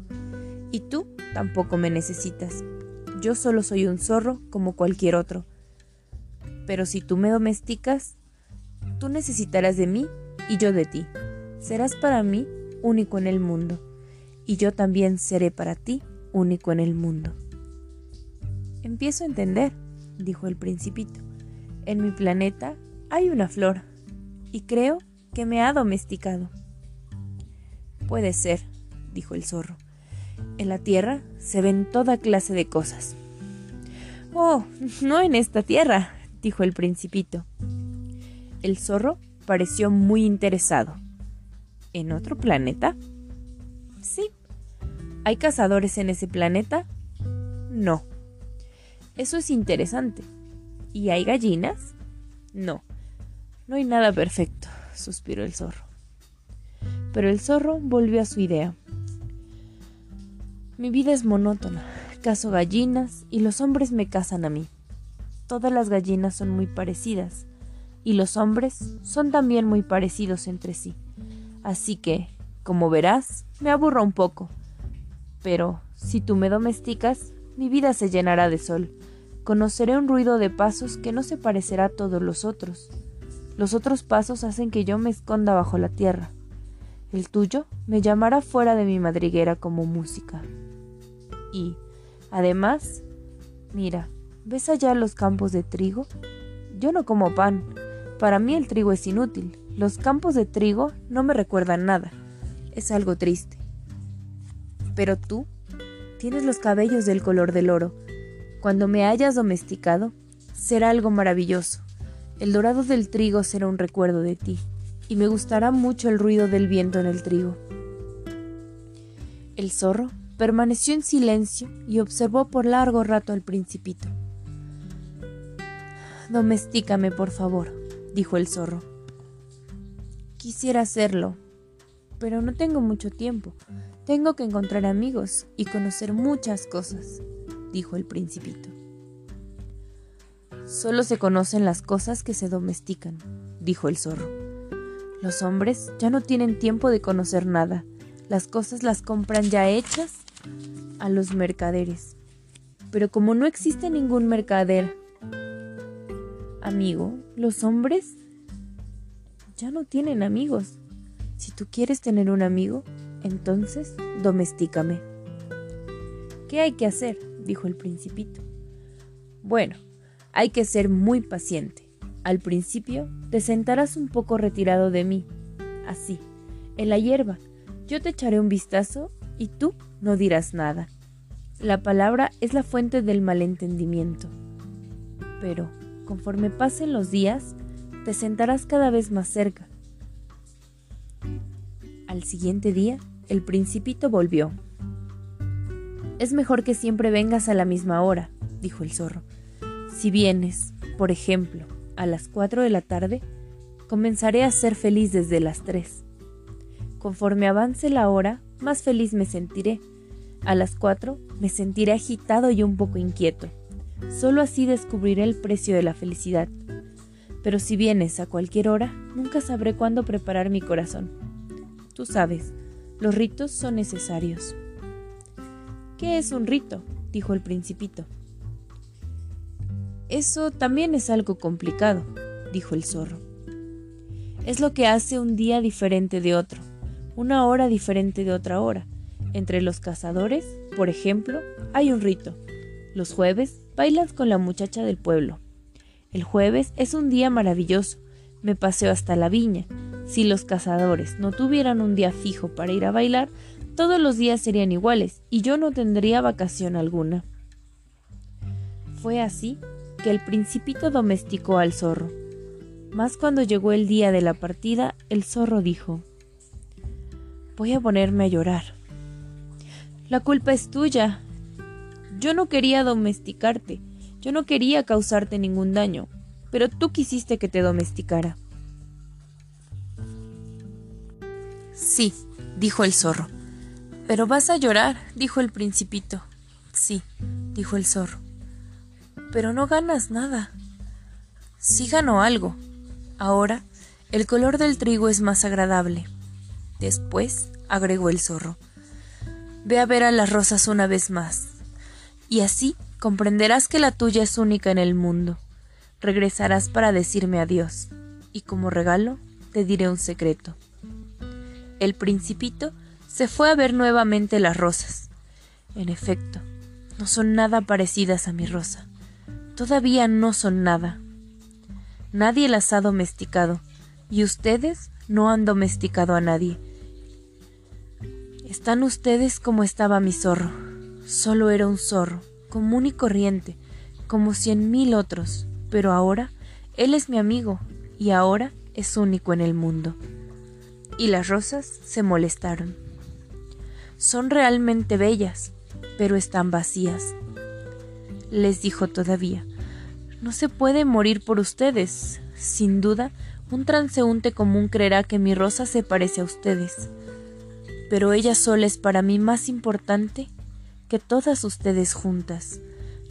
B: Y tú tampoco me necesitas. Yo solo soy un zorro como cualquier otro. Pero si tú me domesticas, tú necesitarás de mí y yo de ti. Serás para mí único en el mundo, y yo también seré para ti único en el mundo. Empiezo a entender, dijo el principito. En mi planeta hay una flor y creo que me ha domesticado. Puede ser, dijo el zorro. En la tierra se ven toda clase de cosas. Oh, no en esta tierra, dijo el principito. El zorro pareció muy interesado. ¿En otro planeta? Sí. ¿Hay cazadores en ese planeta? No. Eso es interesante. ¿Y hay gallinas? No, no hay nada perfecto, suspiró el zorro. Pero el zorro volvió a su idea. Mi vida es monótona. Cazo gallinas y los hombres me cazan a mí. Todas las gallinas son muy parecidas y los hombres son también muy parecidos entre sí. Así que, como verás, me aburro un poco. Pero, si tú me domesticas, mi vida se llenará de sol conoceré un ruido de pasos que no se parecerá a todos los otros. Los otros pasos hacen que yo me esconda bajo la tierra. El tuyo me llamará fuera de mi madriguera como música. Y, además, mira, ¿ves allá los campos de trigo? Yo no como pan. Para mí el trigo es inútil. Los campos de trigo no me recuerdan nada. Es algo triste. Pero tú tienes los cabellos del color del oro cuando me hayas domesticado, será algo maravilloso. El dorado del trigo será un recuerdo de ti, y me gustará mucho el ruido del viento en el trigo. El zorro permaneció en silencio y observó por largo rato al principito. Domestícame, por favor, dijo el zorro. Quisiera hacerlo, pero no tengo mucho tiempo. Tengo que encontrar amigos y conocer muchas cosas dijo el principito. Solo se conocen las cosas que se domestican, dijo el zorro. Los hombres ya no tienen tiempo de conocer nada. Las cosas las compran ya hechas a los mercaderes. Pero como no existe ningún mercader, amigo, los hombres ya no tienen amigos. Si tú quieres tener un amigo, entonces domestícame. ¿Qué hay que hacer? Dijo el principito. Bueno, hay que ser muy paciente. Al principio te sentarás un poco retirado de mí, así, en la hierba. Yo te echaré un vistazo y tú no dirás nada. La palabra es la fuente del malentendimiento. Pero, conforme pasen los días, te sentarás cada vez más cerca. Al siguiente día, el principito volvió. Es mejor que siempre vengas a la misma hora, dijo el zorro. Si vienes, por ejemplo, a las cuatro de la tarde, Comenzaré a ser feliz desde las tres. Conforme avance la hora, más feliz me sentiré. A las cuatro me sentiré agitado y un poco inquieto. Solo así descubriré el precio de la felicidad. Pero si vienes a cualquier hora, nunca sabré cuándo preparar mi corazón. Tú sabes, los ritos son necesarios. ¿Qué es un rito? dijo el principito. Eso también es algo complicado, dijo el zorro. Es lo que hace un día diferente de otro, una hora diferente de otra hora. Entre los cazadores, por ejemplo, hay un rito. Los jueves bailan con la muchacha del pueblo. El jueves es un día maravilloso. Me paseo hasta la viña. Si los cazadores no tuvieran un día fijo para ir a bailar, todos los días serían iguales y yo no tendría vacación alguna. Fue así que el principito domesticó al zorro. Mas cuando llegó el día de la partida, el zorro dijo Voy a ponerme a llorar. La culpa es tuya. Yo no quería domesticarte. Yo no quería causarte ningún daño, pero tú quisiste que te domesticara. Sí, dijo el zorro. Pero vas a llorar, dijo el principito. Sí, dijo el zorro. Pero no ganas nada. Sí ganó algo. Ahora, el color del trigo es más agradable. Después, agregó el zorro, ve a ver a las rosas una vez más. Y así comprenderás que la tuya es única en el mundo. Regresarás para decirme adiós, y como regalo te diré un secreto. El principito se fue a ver nuevamente las rosas. En efecto, no son nada parecidas a mi rosa. Todavía no son nada. Nadie las ha domesticado, y ustedes no han domesticado a nadie. Están ustedes como estaba mi zorro. Solo era un zorro, común y corriente, como cien mil otros, pero ahora él es mi amigo y ahora es único en el mundo. Y las rosas se molestaron. Son realmente bellas, pero están vacías. Les dijo todavía, no se puede morir por ustedes. Sin duda, un transeúnte común creerá que mi rosa se parece a ustedes. Pero ella sola es para mí más importante que todas ustedes juntas,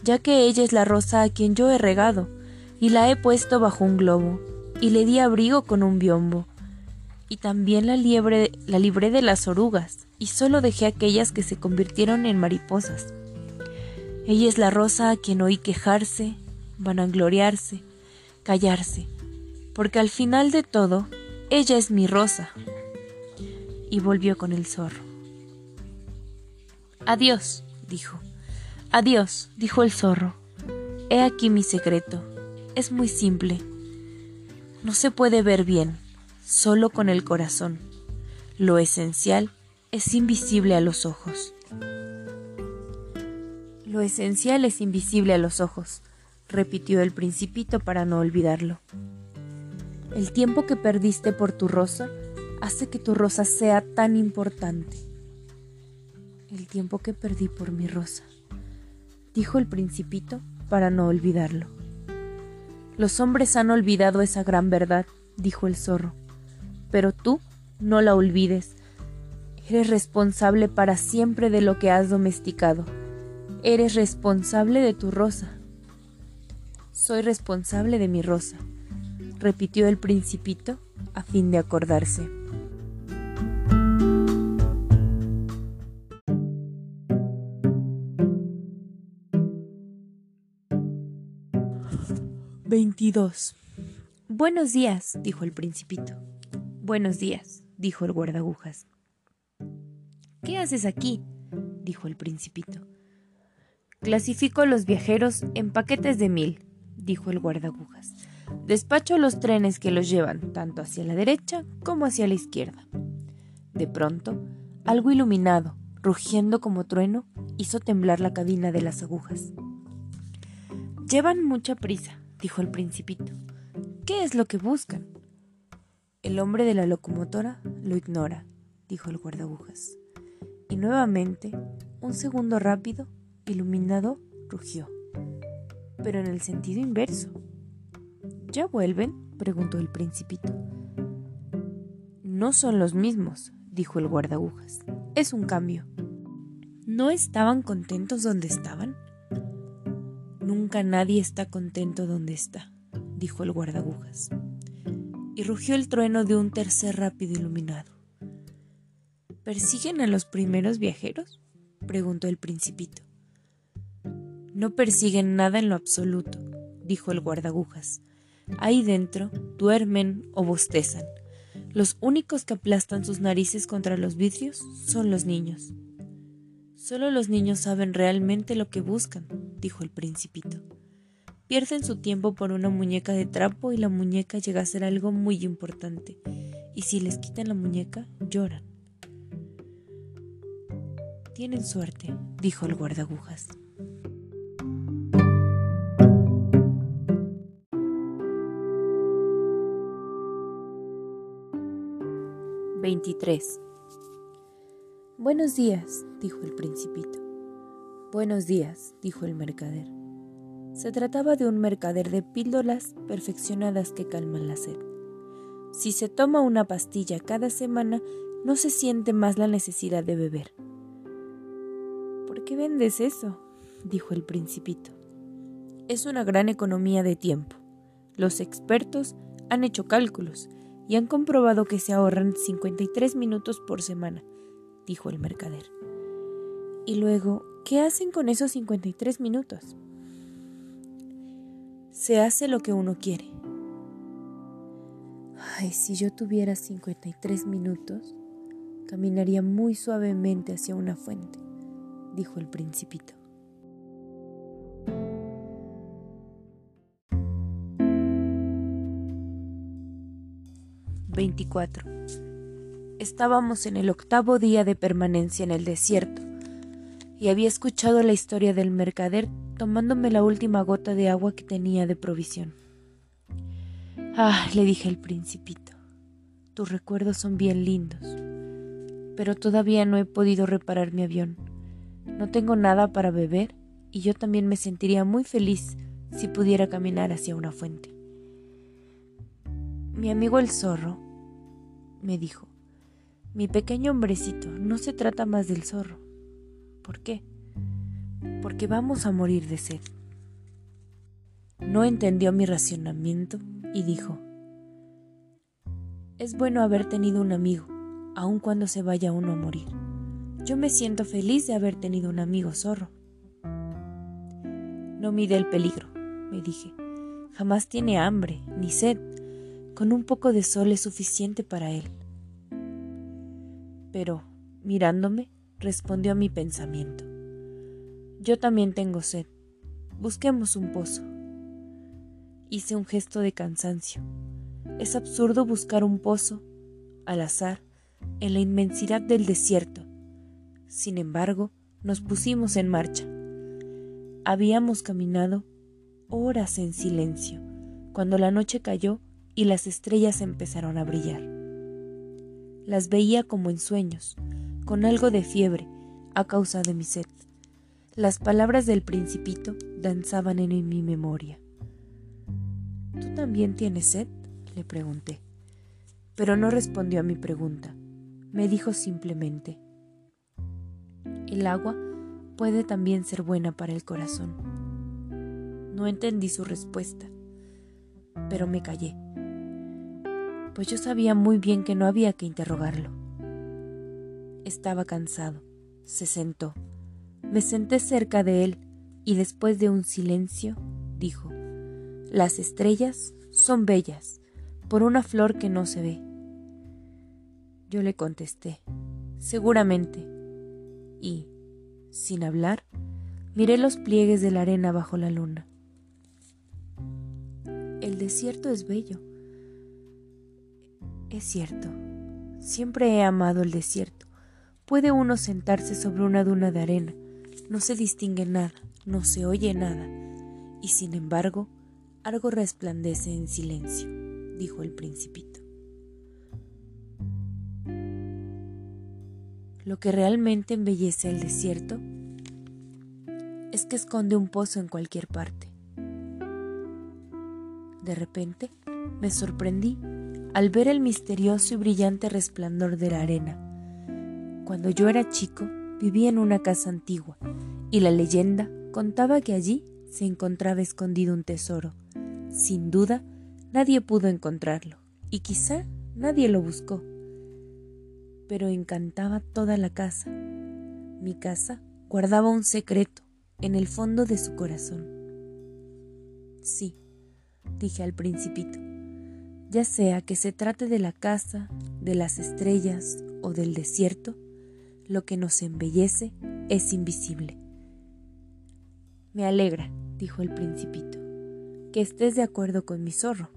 B: ya que ella es la rosa a quien yo he regado, y la he puesto bajo un globo, y le di abrigo con un biombo. Y también la, liebre, la libré de las orugas, y solo dejé aquellas que se convirtieron en mariposas. Ella es la rosa a quien oí quejarse, vanagloriarse, callarse, porque al final de todo, ella es mi rosa. Y volvió con el zorro. Adiós, dijo. Adiós, dijo el zorro. He aquí mi secreto. Es muy simple. No se puede ver bien, solo con el corazón. Lo esencial es invisible a los ojos. Lo esencial es invisible a los ojos, repitió el principito para no olvidarlo. El tiempo que perdiste por tu rosa hace que tu rosa sea tan importante el tiempo que perdí por mi rosa, dijo el principito para no olvidarlo. Los hombres han olvidado esa gran verdad, dijo el zorro, pero tú no la olvides. Eres responsable para siempre de lo que has domesticado. Eres responsable de tu rosa. Soy responsable de mi rosa, repitió el principito a fin de acordarse. Veintidós. Buenos días, dijo el principito. Buenos días, dijo el guardagujas. ¿Qué haces aquí? dijo el principito. Clasifico los viajeros en paquetes de mil, dijo el guardagujas. Despacho los trenes que los llevan tanto hacia la derecha como hacia la izquierda. De pronto, algo iluminado, rugiendo como trueno, hizo temblar la cabina de las agujas. Llevan mucha prisa, dijo el principito. ¿Qué es lo que buscan? El hombre de la locomotora lo ignora, dijo el guardabujas. Y nuevamente, un segundo rápido, iluminado, rugió, pero en el sentido inverso. ¿Ya vuelven? preguntó el principito. No son los mismos, dijo el guardagujas. Es un cambio. ¿No estaban contentos donde estaban? Nunca nadie está contento donde está, dijo el guardagujas. Y rugió el trueno de un tercer rápido iluminado. ¿Persiguen a los primeros viajeros? preguntó el principito. No persiguen nada en lo absoluto, dijo el guardagujas. Ahí dentro duermen o bostezan. Los únicos que aplastan sus narices contra los vidrios son los niños. Solo los niños saben realmente lo que buscan, dijo el principito. Pierden su tiempo por una muñeca de trapo y la muñeca llega a ser algo muy importante. Y si les quitan la muñeca, lloran. Tienen suerte, dijo el guardagujas. 23. Buenos días, dijo el principito. Buenos días, dijo el mercader. Se trataba de un mercader de píldoras perfeccionadas que calman la sed. Si se toma una pastilla cada semana, no se siente más la necesidad de beber. ¿Por qué vendes eso? dijo el principito. Es una gran economía de tiempo. Los expertos han hecho cálculos y han comprobado que se ahorran 53 minutos por semana, dijo el mercader. Y luego, ¿qué hacen con esos 53 minutos? Se hace lo que uno quiere. Ay, si yo tuviera 53 minutos, caminaría muy suavemente hacia una fuente, dijo el principito. 24. Estábamos en el octavo día de permanencia en el desierto, y había escuchado la historia del mercader tomándome la última gota de agua que tenía de provisión. Ah, le dije al principito, tus recuerdos son bien lindos, pero todavía no he podido reparar mi avión. No tengo nada para beber y yo también me sentiría muy feliz si pudiera caminar hacia una fuente. Mi amigo el zorro me dijo. Mi pequeño hombrecito, no se trata más del zorro. ¿Por qué? Porque vamos a morir de sed. No entendió mi racionamiento y dijo, es bueno haber tenido un amigo, aun cuando se vaya uno a morir. Yo me siento feliz de haber tenido un amigo zorro. No mide el peligro, me dije. Jamás tiene hambre ni sed con un poco de sol es suficiente para él. Pero, mirándome, respondió a mi pensamiento. Yo también tengo sed. Busquemos un pozo. Hice un gesto de cansancio. Es absurdo buscar un pozo, al azar, en la inmensidad del desierto. Sin embargo, nos pusimos en marcha. Habíamos caminado horas en silencio. Cuando la noche cayó, y las estrellas empezaron a brillar. Las veía como en sueños, con algo de fiebre, a causa de mi sed. Las palabras del principito danzaban en mi memoria. ¿Tú también tienes sed? le pregunté. Pero no respondió a mi pregunta. Me dijo simplemente, el agua puede también ser buena para el corazón. No entendí su respuesta, pero me callé pues yo sabía muy bien que no había que interrogarlo. Estaba cansado. Se sentó. Me senté cerca de él y después de un silencio dijo, Las estrellas son bellas por una flor que no se ve. Yo le contesté, seguramente, y, sin hablar, miré los pliegues de la arena bajo la luna. El desierto es bello, es cierto, siempre he amado el desierto. Puede uno sentarse sobre una duna de arena, no se distingue nada, no se oye nada, y sin embargo, algo resplandece en silencio, dijo el principito. Lo que realmente embellece el desierto es que esconde un pozo en cualquier parte. De repente me sorprendí
A: al ver el misterioso y brillante resplandor de la arena. Cuando yo era chico, vivía en una casa antigua, y la leyenda contaba que allí se encontraba escondido un tesoro. Sin duda, nadie pudo encontrarlo, y quizá nadie lo buscó. Pero encantaba toda la casa. Mi casa guardaba un secreto en el fondo de su corazón. Sí, dije al principito, ya sea que se trate de la casa, de las estrellas o del desierto, lo que nos embellece es invisible. Me alegra, dijo el principito, que estés de acuerdo con mi zorro.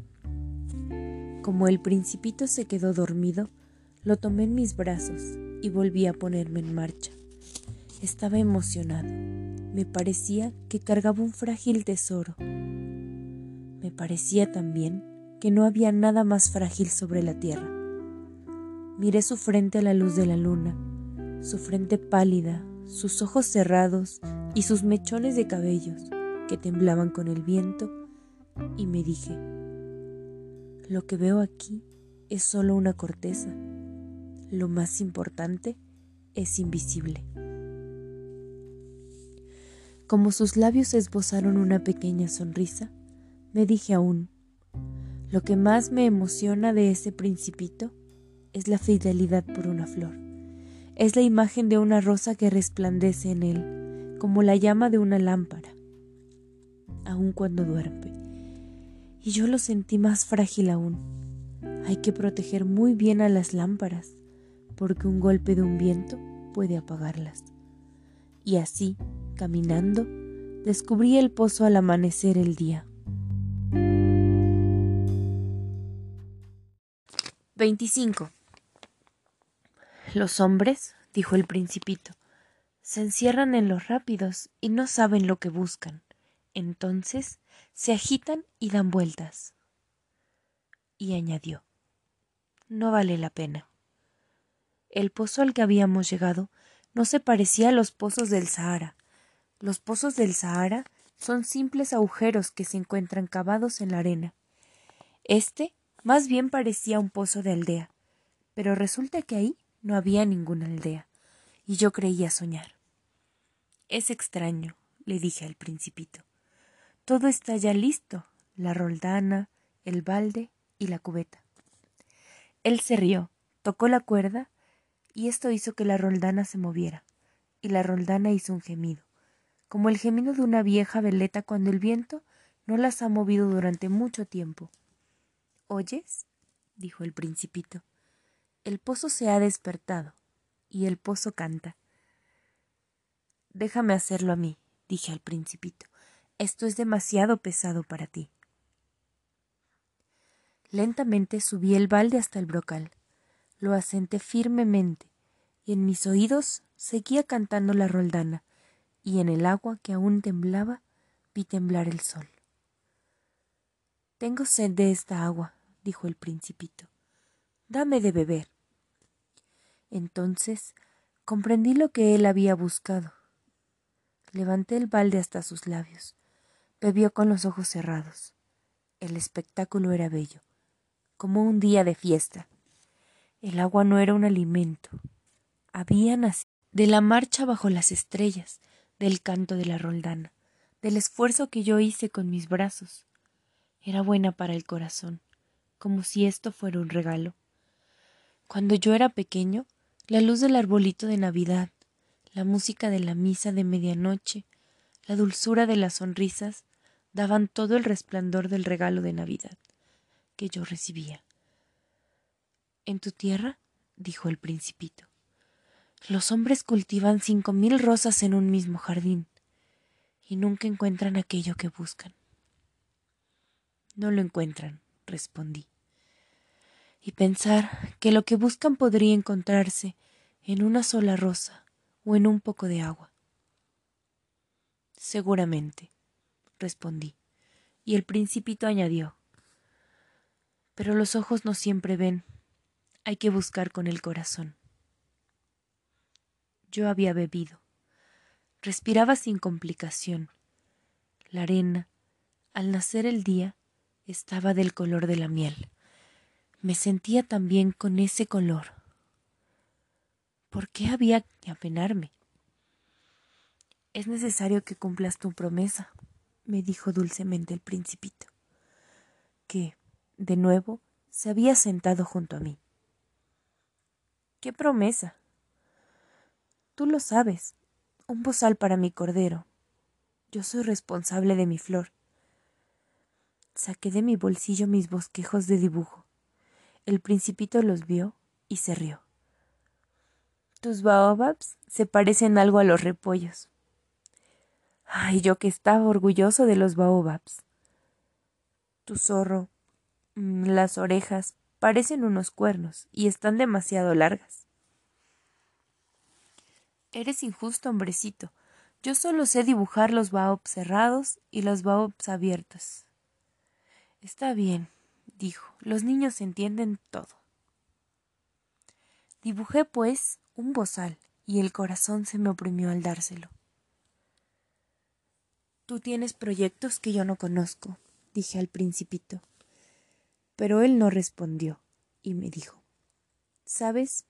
A: Como el principito se quedó dormido, lo tomé en mis brazos y volví a ponerme en marcha. Estaba emocionado. Me parecía que cargaba un frágil tesoro. Me parecía también que no había nada más frágil sobre la tierra. Miré su frente a la luz de la luna, su frente pálida, sus ojos cerrados y sus mechones de cabellos que temblaban con el viento, y me dije, lo que veo aquí es solo una corteza, lo más importante es invisible. Como sus labios esbozaron una pequeña sonrisa, me dije aún, lo que más me emociona de ese principito es la fidelidad por una flor. Es la imagen de una rosa que resplandece en él, como la llama de una lámpara, aun cuando duerme. Y yo lo sentí más frágil aún. Hay que proteger muy bien a las lámparas, porque un golpe de un viento puede apagarlas. Y así, caminando, descubrí el pozo al amanecer el día. 25. Los hombres, dijo el principito, se encierran en los rápidos y no saben lo que buscan. Entonces se agitan y dan vueltas. Y añadió, no vale la pena. El pozo al que habíamos llegado no se parecía a los pozos del Sahara. Los pozos del Sahara son simples agujeros que se encuentran cavados en la arena. Este más bien parecía un pozo de aldea, pero resulta que ahí no había ninguna aldea, y yo creía soñar. Es extraño, le dije al principito. Todo está ya listo, la roldana, el balde y la cubeta. Él se rió, tocó la cuerda, y esto hizo que la roldana se moviera, y la roldana hizo un gemido, como el gemido de una vieja veleta cuando el viento no las ha movido durante mucho tiempo. ¿Oyes? dijo el principito. El pozo se ha despertado, y el pozo canta. Déjame hacerlo a mí, dije al principito. Esto es demasiado pesado para ti. Lentamente subí el balde hasta el brocal. Lo asenté firmemente, y en mis oídos seguía cantando la roldana, y en el agua que aún temblaba vi temblar el sol. Tengo sed de esta agua, dijo el principito. Dame de beber. Entonces comprendí lo que él había buscado. Levanté el balde hasta sus labios. Bebió con los ojos cerrados. El espectáculo era bello, como un día de fiesta. El agua no era un alimento. Había nacido de la marcha bajo las estrellas, del canto de la roldana, del esfuerzo que yo hice con mis brazos. Era buena para el corazón como si esto fuera un regalo. Cuando yo era pequeño, la luz del arbolito de Navidad, la música de la misa de medianoche, la dulzura de las sonrisas, daban todo el resplandor del regalo de Navidad que yo recibía. En tu tierra, dijo el principito, los hombres cultivan cinco mil rosas en un mismo jardín y nunca encuentran aquello que buscan. No lo encuentran, respondí y pensar que lo que buscan podría encontrarse en una sola rosa o en un poco de agua. Seguramente, respondí, y el principito añadió, pero los ojos no siempre ven, hay que buscar con el corazón. Yo había bebido, respiraba sin complicación. La arena, al nacer el día, estaba del color de la miel.
B: Me sentía también con ese color. ¿Por qué había que apenarme? Es necesario que cumplas tu promesa, me dijo dulcemente el principito, que, de nuevo, se había sentado junto a mí. ¿Qué promesa? Tú lo sabes, un bozal para mi cordero. Yo soy responsable de mi flor. Saqué de mi bolsillo mis bosquejos de dibujo. El principito los vio y se rió. Tus baobabs se parecen algo a los repollos. Ay, yo que estaba orgulloso de los baobabs. Tu zorro, mm, las orejas, parecen unos cuernos y están demasiado largas. Eres injusto, hombrecito. Yo solo sé dibujar los baobs cerrados y los baobs abiertos. Está bien, dijo. Los niños entienden todo. Dibujé, pues, un bozal, y el corazón se me oprimió al dárselo. Tú tienes proyectos que yo no conozco, dije al principito. Pero él no respondió, y me dijo ¿Sabes?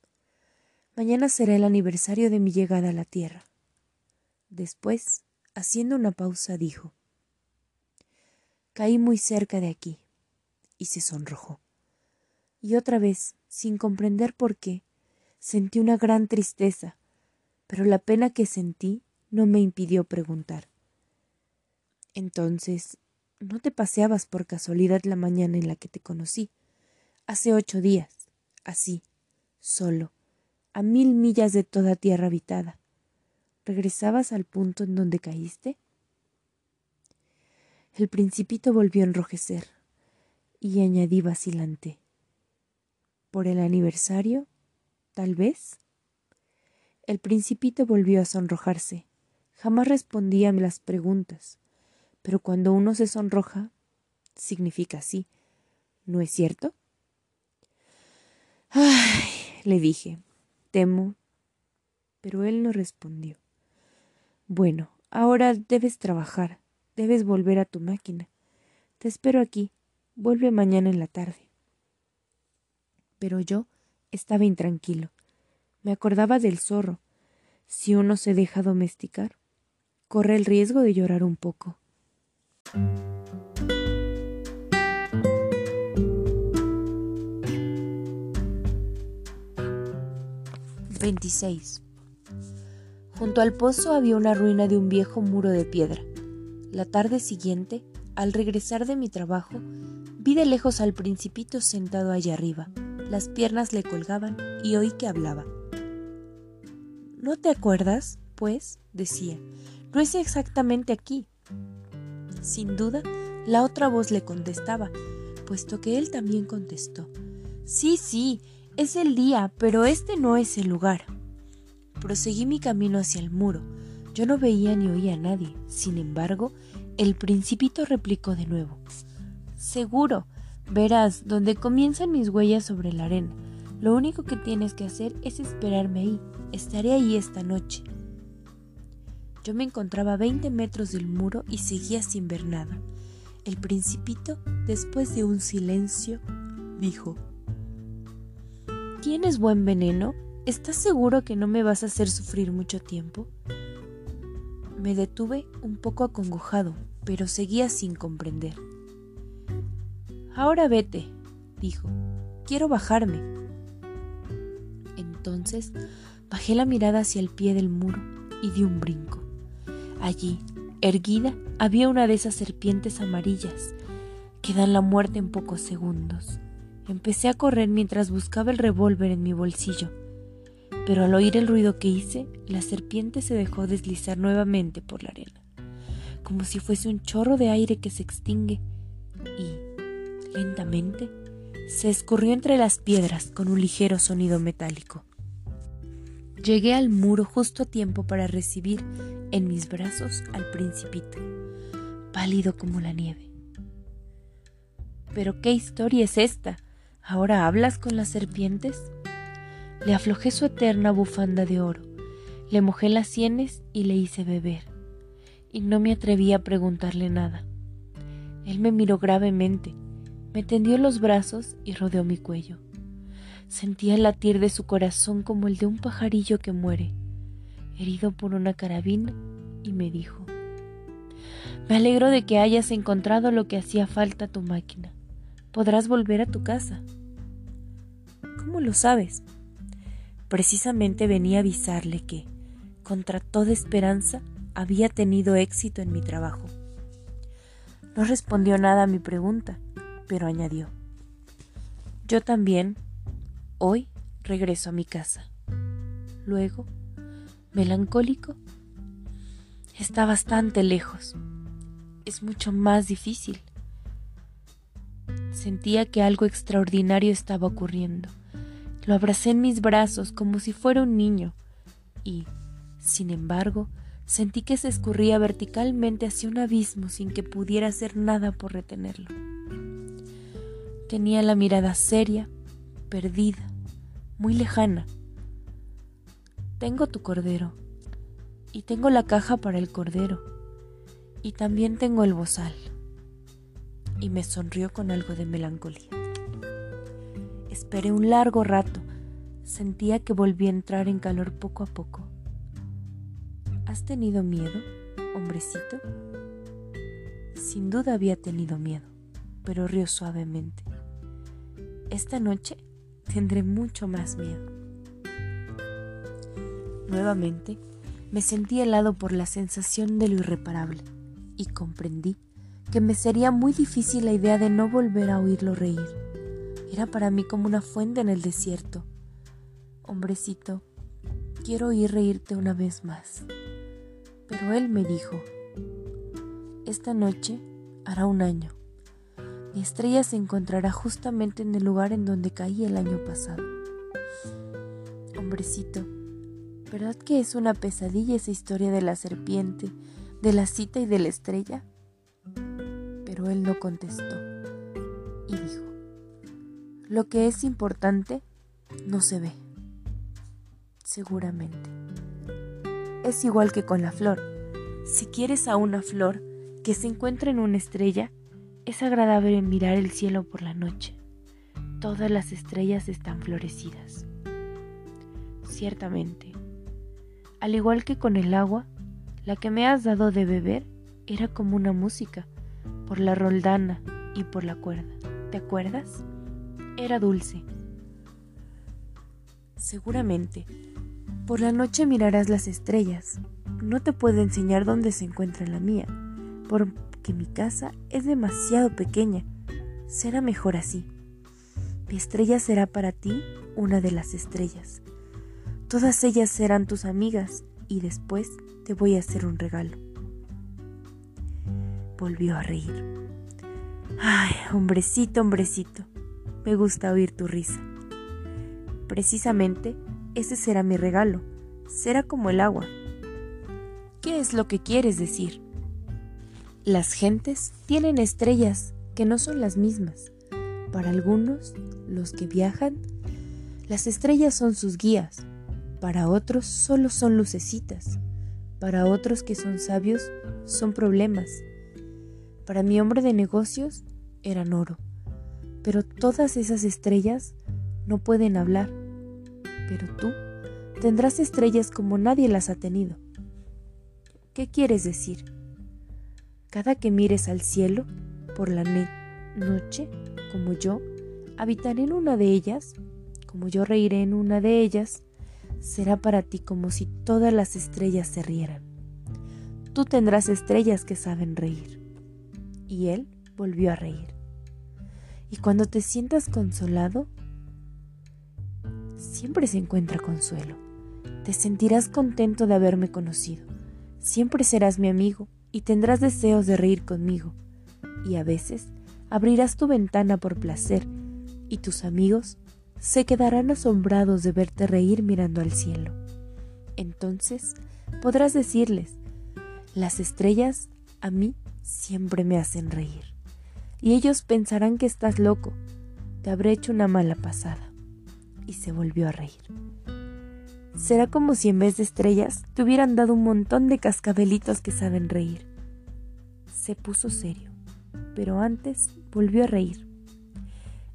B: Mañana será el aniversario de mi llegada a la Tierra. Después, haciendo una pausa, dijo Caí muy cerca de aquí, y se sonrojó. Y otra vez, sin comprender por qué, sentí una gran tristeza, pero la pena que sentí no me impidió preguntar. Entonces, ¿no te paseabas por casualidad la mañana en la que te conocí? Hace ocho días, así, solo, a mil millas de toda tierra habitada. ¿Regresabas al punto en donde caíste? El principito volvió a enrojecer y añadí vacilante. ¿Por el aniversario? ¿Tal vez? El principito volvió a sonrojarse. Jamás respondía a las preguntas, pero cuando uno se sonroja, significa sí. ¿No es cierto? Ay, le dije, temo. Pero él no respondió. Bueno, ahora debes trabajar, debes volver a tu máquina. Te espero aquí. Vuelve mañana en la tarde. Pero yo estaba intranquilo. Me acordaba del zorro. Si uno se deja domesticar, corre el riesgo de llorar un poco. 26. Junto al pozo había una ruina de un viejo muro de piedra. La tarde siguiente, al regresar de mi trabajo, vi de lejos al principito sentado allá arriba. Las piernas le colgaban y oí que hablaba. ¿No te acuerdas? Pues, decía, no es exactamente aquí. Sin duda, la otra voz le contestaba, puesto que él también contestó. Sí, sí, es el día, pero este no es el lugar. Proseguí mi camino hacia el muro. Yo no veía ni oía a nadie. Sin embargo, el principito replicó de nuevo. Seguro, verás, donde comienzan mis huellas sobre la arena. Lo único que tienes que hacer es esperarme ahí. Estaré ahí esta noche. Yo me encontraba a 20 metros del muro y seguía sin ver nada. El principito, después de un silencio, dijo ¿Tienes buen veneno? ¿Estás seguro que no me vas a hacer sufrir mucho tiempo? Me detuve un poco acongojado, pero seguía sin comprender. Ahora vete, dijo. Quiero bajarme. Entonces bajé la mirada hacia el pie del muro y di un brinco. Allí, erguida, había una de esas serpientes amarillas que dan la muerte en pocos segundos. Empecé a correr mientras buscaba el revólver en mi bolsillo, pero al oír el ruido que hice, la serpiente se dejó deslizar nuevamente por la arena, como si fuese un chorro de aire que se extingue, y, lentamente, se escurrió entre las piedras con un ligero sonido metálico. Llegué al muro justo a tiempo para recibir en mis brazos al principito, pálido como la nieve. Pero qué historia es esta, ¿Ahora hablas con las serpientes? Le aflojé su eterna bufanda de oro, le mojé las sienes y le hice beber, y no me atreví a preguntarle nada. Él me miró gravemente, Me tendió los brazos y rodeó mi cuello. Sentía el latir de su corazón como el de un pajarillo que muere, herido por una carabina, y me dijo, Me alegro de que hayas encontrado lo que hacía falta a tu máquina. Podrás volver a tu casa. ¿Cómo lo sabes? Precisamente venía a avisarle que, contra toda esperanza, había tenido éxito en mi trabajo. No respondió nada a mi pregunta, pero añadió, yo también, hoy, regreso a mi casa. Luego, melancólico, está bastante lejos. Es mucho más difícil. Sentía que algo extraordinario estaba ocurriendo. Lo abracé en mis brazos como si fuera un niño y, sin embargo, sentí que se escurría verticalmente hacia un abismo sin que pudiera hacer nada por retenerlo. Tenía la mirada seria, perdida, muy lejana. Tengo tu cordero, y tengo la caja para el cordero, y también tengo el bozal. Y me sonrió con algo de melancolía. Esperé un largo rato. Sentía que volví a entrar en calor poco a poco. ¿Has tenido miedo, hombrecito? Sin duda había tenido miedo, pero rió suavemente. Esta noche tendré mucho más miedo. Nuevamente me sentí helado por la sensación de lo irreparable y comprendí que me sería muy difícil la idea de no volver a oírlo reír. Era para mí como una fuente en el desierto. Hombrecito, quiero oír reírte una vez más. Pero él me dijo, esta noche hará un año. Mi estrella se encontrará justamente en el lugar en donde caí el año pasado. Hombrecito, ¿verdad que es una pesadilla esa historia de la serpiente, de la cita y de la estrella? Pero él no contestó y dijo, lo que es importante no se ve. Seguramente. Es igual que con la flor. Si quieres a una flor que se encuentra en una estrella, es agradable mirar el cielo por la noche. Todas las estrellas están florecidas. Ciertamente. Al igual que con el agua, la que me has dado de beber era como una música, por la roldana y por la cuerda. ¿Te acuerdas? Era dulce. Seguramente, por la noche mirarás las estrellas. No te puedo enseñar dónde se encuentra la mía, porque mi casa es demasiado pequeña. Será mejor así. Mi estrella será para ti una de las estrellas. Todas ellas serán tus amigas y después te voy a hacer un regalo. Volvió a reír. Ay, hombrecito, hombrecito, me gusta oír tu risa. Precisamente ese será mi regalo. Será como el agua. ¿Qué es lo que quieres decir? Las gentes tienen estrellas que no son las mismas. Para algunos, los que viajan, las estrellas son sus guías. Para otros solo son lucecitas. Para otros que son sabios, son problemas. Para mi hombre de negocios, eran oro. Pero todas esas estrellas no pueden hablar. Pero tú tendrás estrellas como nadie las ha tenido. ¿Qué quieres decir? Cada que mires al cielo por la noche, como yo, habitaré en una de ellas, como yo reiré en una de ellas, será para ti como si todas las estrellas se rieran. Tú tendrás estrellas que saben reír. Y él volvió a reír. Y cuando te sientas consolado, siempre se encuentra consuelo. Te sentirás contento de haberme conocido. Siempre serás mi amigo y tendrás deseos de reír conmigo. Y a veces abrirás tu ventana por placer y tus amigos se quedarán asombrados de verte reír mirando al cielo. Entonces podrás decirles, las estrellas a mí siempre me hacen reír y ellos pensarán que estás loco. Te habré hecho una mala pasada. Y se volvió a reír. Será como si en vez de estrellas te hubieran dado un montón de cascabelitos que saben reír. Se puso serio, pero antes volvió a reír.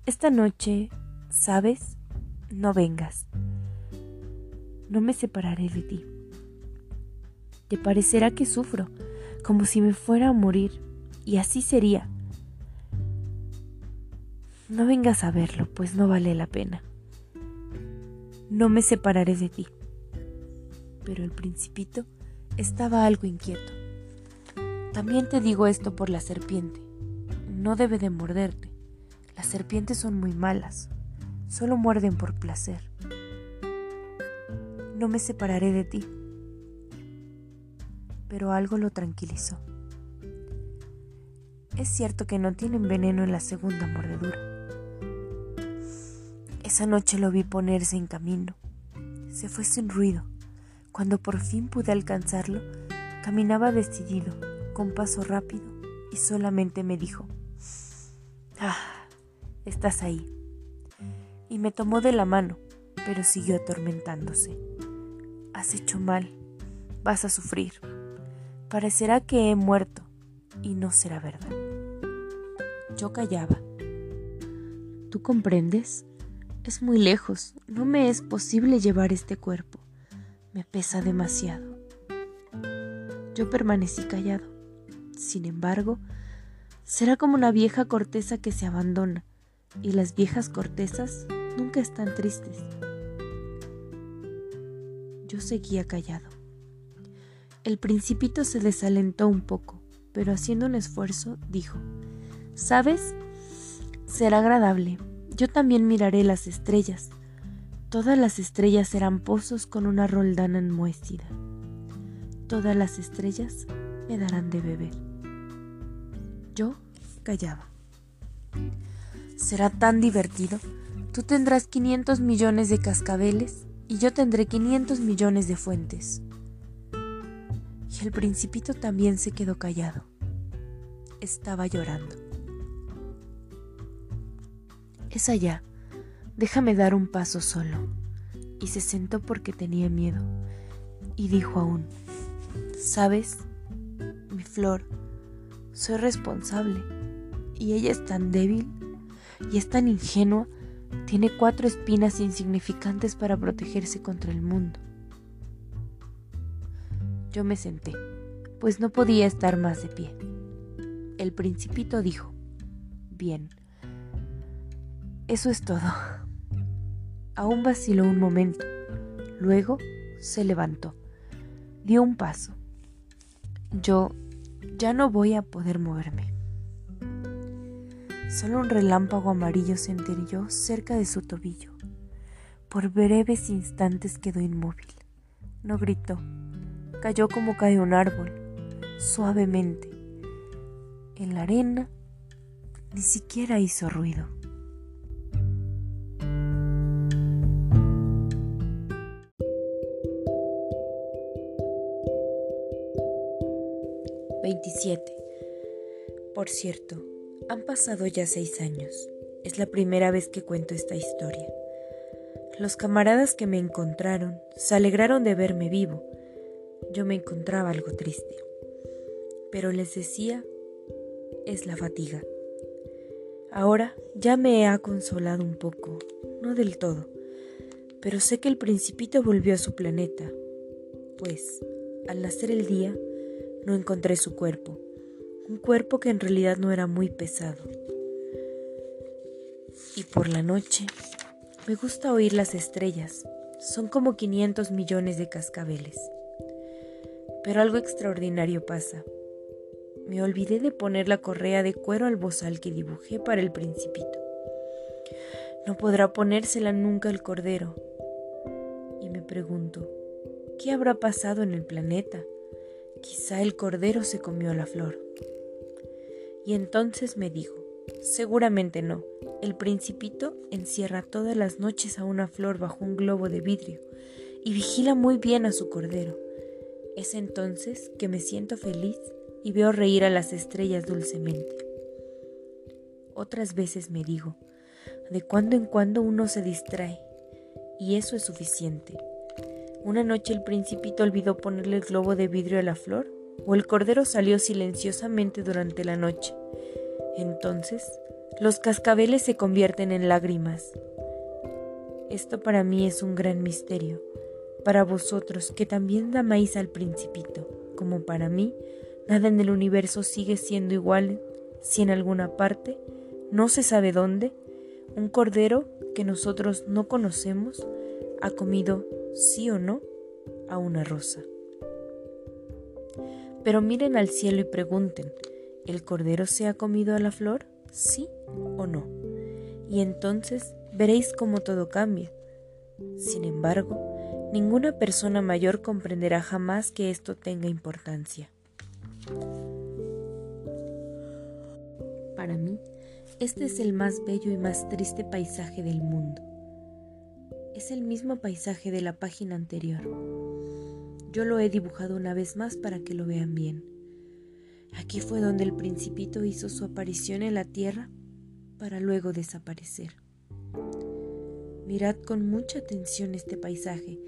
B: Esta noche, ¿sabes? No vengas. No me separaré de ti. Te parecerá que sufro, como si me fuera a morir, y así sería. No vengas a verlo, pues no vale la pena. No me separaré de ti. Pero el principito estaba algo inquieto. También te digo esto por la serpiente. No debe de morderte. Las serpientes son muy malas. Solo muerden por placer. No me separaré de ti. Pero algo lo tranquilizó. Es cierto que no tienen veneno en la segunda mordedura. Esa noche lo vi ponerse en camino. Se fue sin ruido. Cuando por fin pude alcanzarlo, caminaba decidido, con paso rápido, y solamente me dijo, Ah, estás ahí. Y me tomó de la mano, pero siguió atormentándose. Has hecho mal, vas a sufrir. Parecerá que he muerto, y no será verdad. Yo callaba. ¿Tú comprendes? Es muy lejos, no me es posible llevar este cuerpo. Me pesa demasiado. Yo permanecí callado. Sin embargo, será como una vieja corteza que se abandona, y las viejas cortezas nunca están tristes. Yo seguía callado. El principito se desalentó un poco, pero haciendo un esfuerzo dijo, ¿Sabes? Será agradable. Yo también miraré las estrellas. Todas las estrellas serán pozos con una roldana enmohecida. Todas las estrellas me darán de beber. Yo callaba. Será tan divertido. Tú tendrás 500 millones de cascabeles y yo tendré 500 millones de fuentes. Y el principito también se quedó callado. Estaba llorando. Es allá. Déjame dar un paso solo. Y se sentó porque tenía miedo. Y dijo aún, ¿sabes? Mi flor, soy responsable. Y ella es tan débil y es tan ingenua. Tiene cuatro espinas insignificantes para protegerse contra el mundo. Yo me senté, pues no podía estar más de pie. El principito dijo, bien, eso es todo. Aún vaciló un momento. Luego se levantó. Dio un paso. Yo ya no voy a poder moverme. Solo un relámpago amarillo yo cerca de su tobillo. Por breves instantes quedó inmóvil. No gritó. Cayó como cae un árbol, suavemente. En la arena ni siquiera hizo ruido. 27. Por cierto, han pasado ya seis años. Es la primera vez que cuento esta historia. Los camaradas que me encontraron se alegraron de verme vivo. Yo me encontraba algo triste. Pero les decía, es la fatiga. Ahora ya me ha consolado un poco, no del todo, pero sé que el principito volvió a su planeta, pues al nacer el día no encontré su cuerpo, un cuerpo que en realidad no era muy pesado. Y por la noche me gusta oír las estrellas, son como 500 millones de cascabeles. Pero algo extraordinario pasa. Me olvidé de poner la correa de cuero al bozal que dibujé para el principito. No podrá ponérsela nunca el cordero. Y me pregunto, ¿qué habrá pasado en el planeta? Quizá el cordero se comió la flor. Y entonces me dijo, seguramente no, el principito encierra todas las noches a una flor bajo un globo de vidrio y vigila muy bien a su cordero. Es entonces que me siento feliz y veo reír a las estrellas dulcemente. Otras veces me digo, de cuando en cuando uno se distrae, y eso es suficiente. Una noche el principito olvidó ponerle el globo de vidrio a la flor, o el cordero salió silenciosamente durante la noche. Entonces los cascabeles se convierten en lágrimas. Esto para mí es un gran misterio, para vosotros que también damáis al principito, como para mí, nada en el universo sigue siendo igual si en alguna parte, no se sabe dónde, un cordero que nosotros no conocemos ha comido, sí o no, a una rosa. Pero miren al cielo y pregunten, ¿el cordero se ha comido a la flor? ¿Sí o no? Y entonces veréis cómo todo cambia. Sin embargo, ninguna persona mayor comprenderá jamás que esto tenga importancia. Para mí, este es el más bello y más triste paisaje del mundo. Es el mismo paisaje de la página anterior. Yo lo he dibujado una vez más para que lo vean bien. Aquí fue donde el principito hizo su aparición en la tierra para luego desaparecer. Mirad con mucha atención este paisaje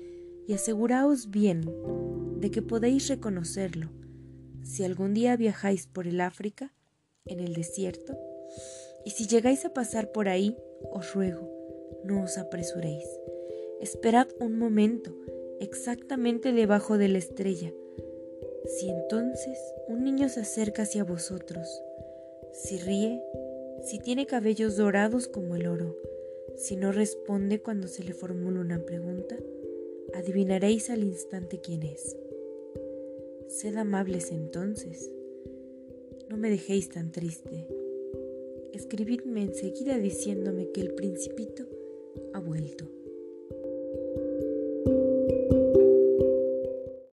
B: y aseguraos bien de que podéis reconocerlo si algún día viajáis por el África, en el desierto, y si llegáis a pasar por ahí, os ruego, no os apresuréis. Esperad un momento, exactamente debajo de la estrella. Si entonces un niño se acerca hacia vosotros, si ríe, si tiene cabellos dorados como el oro, si no responde cuando se le formula una pregunta, adivinaréis al instante quién es. Sed amables entonces. No me dejéis tan triste. Escribidme enseguida diciéndome que el principito ha vuelto.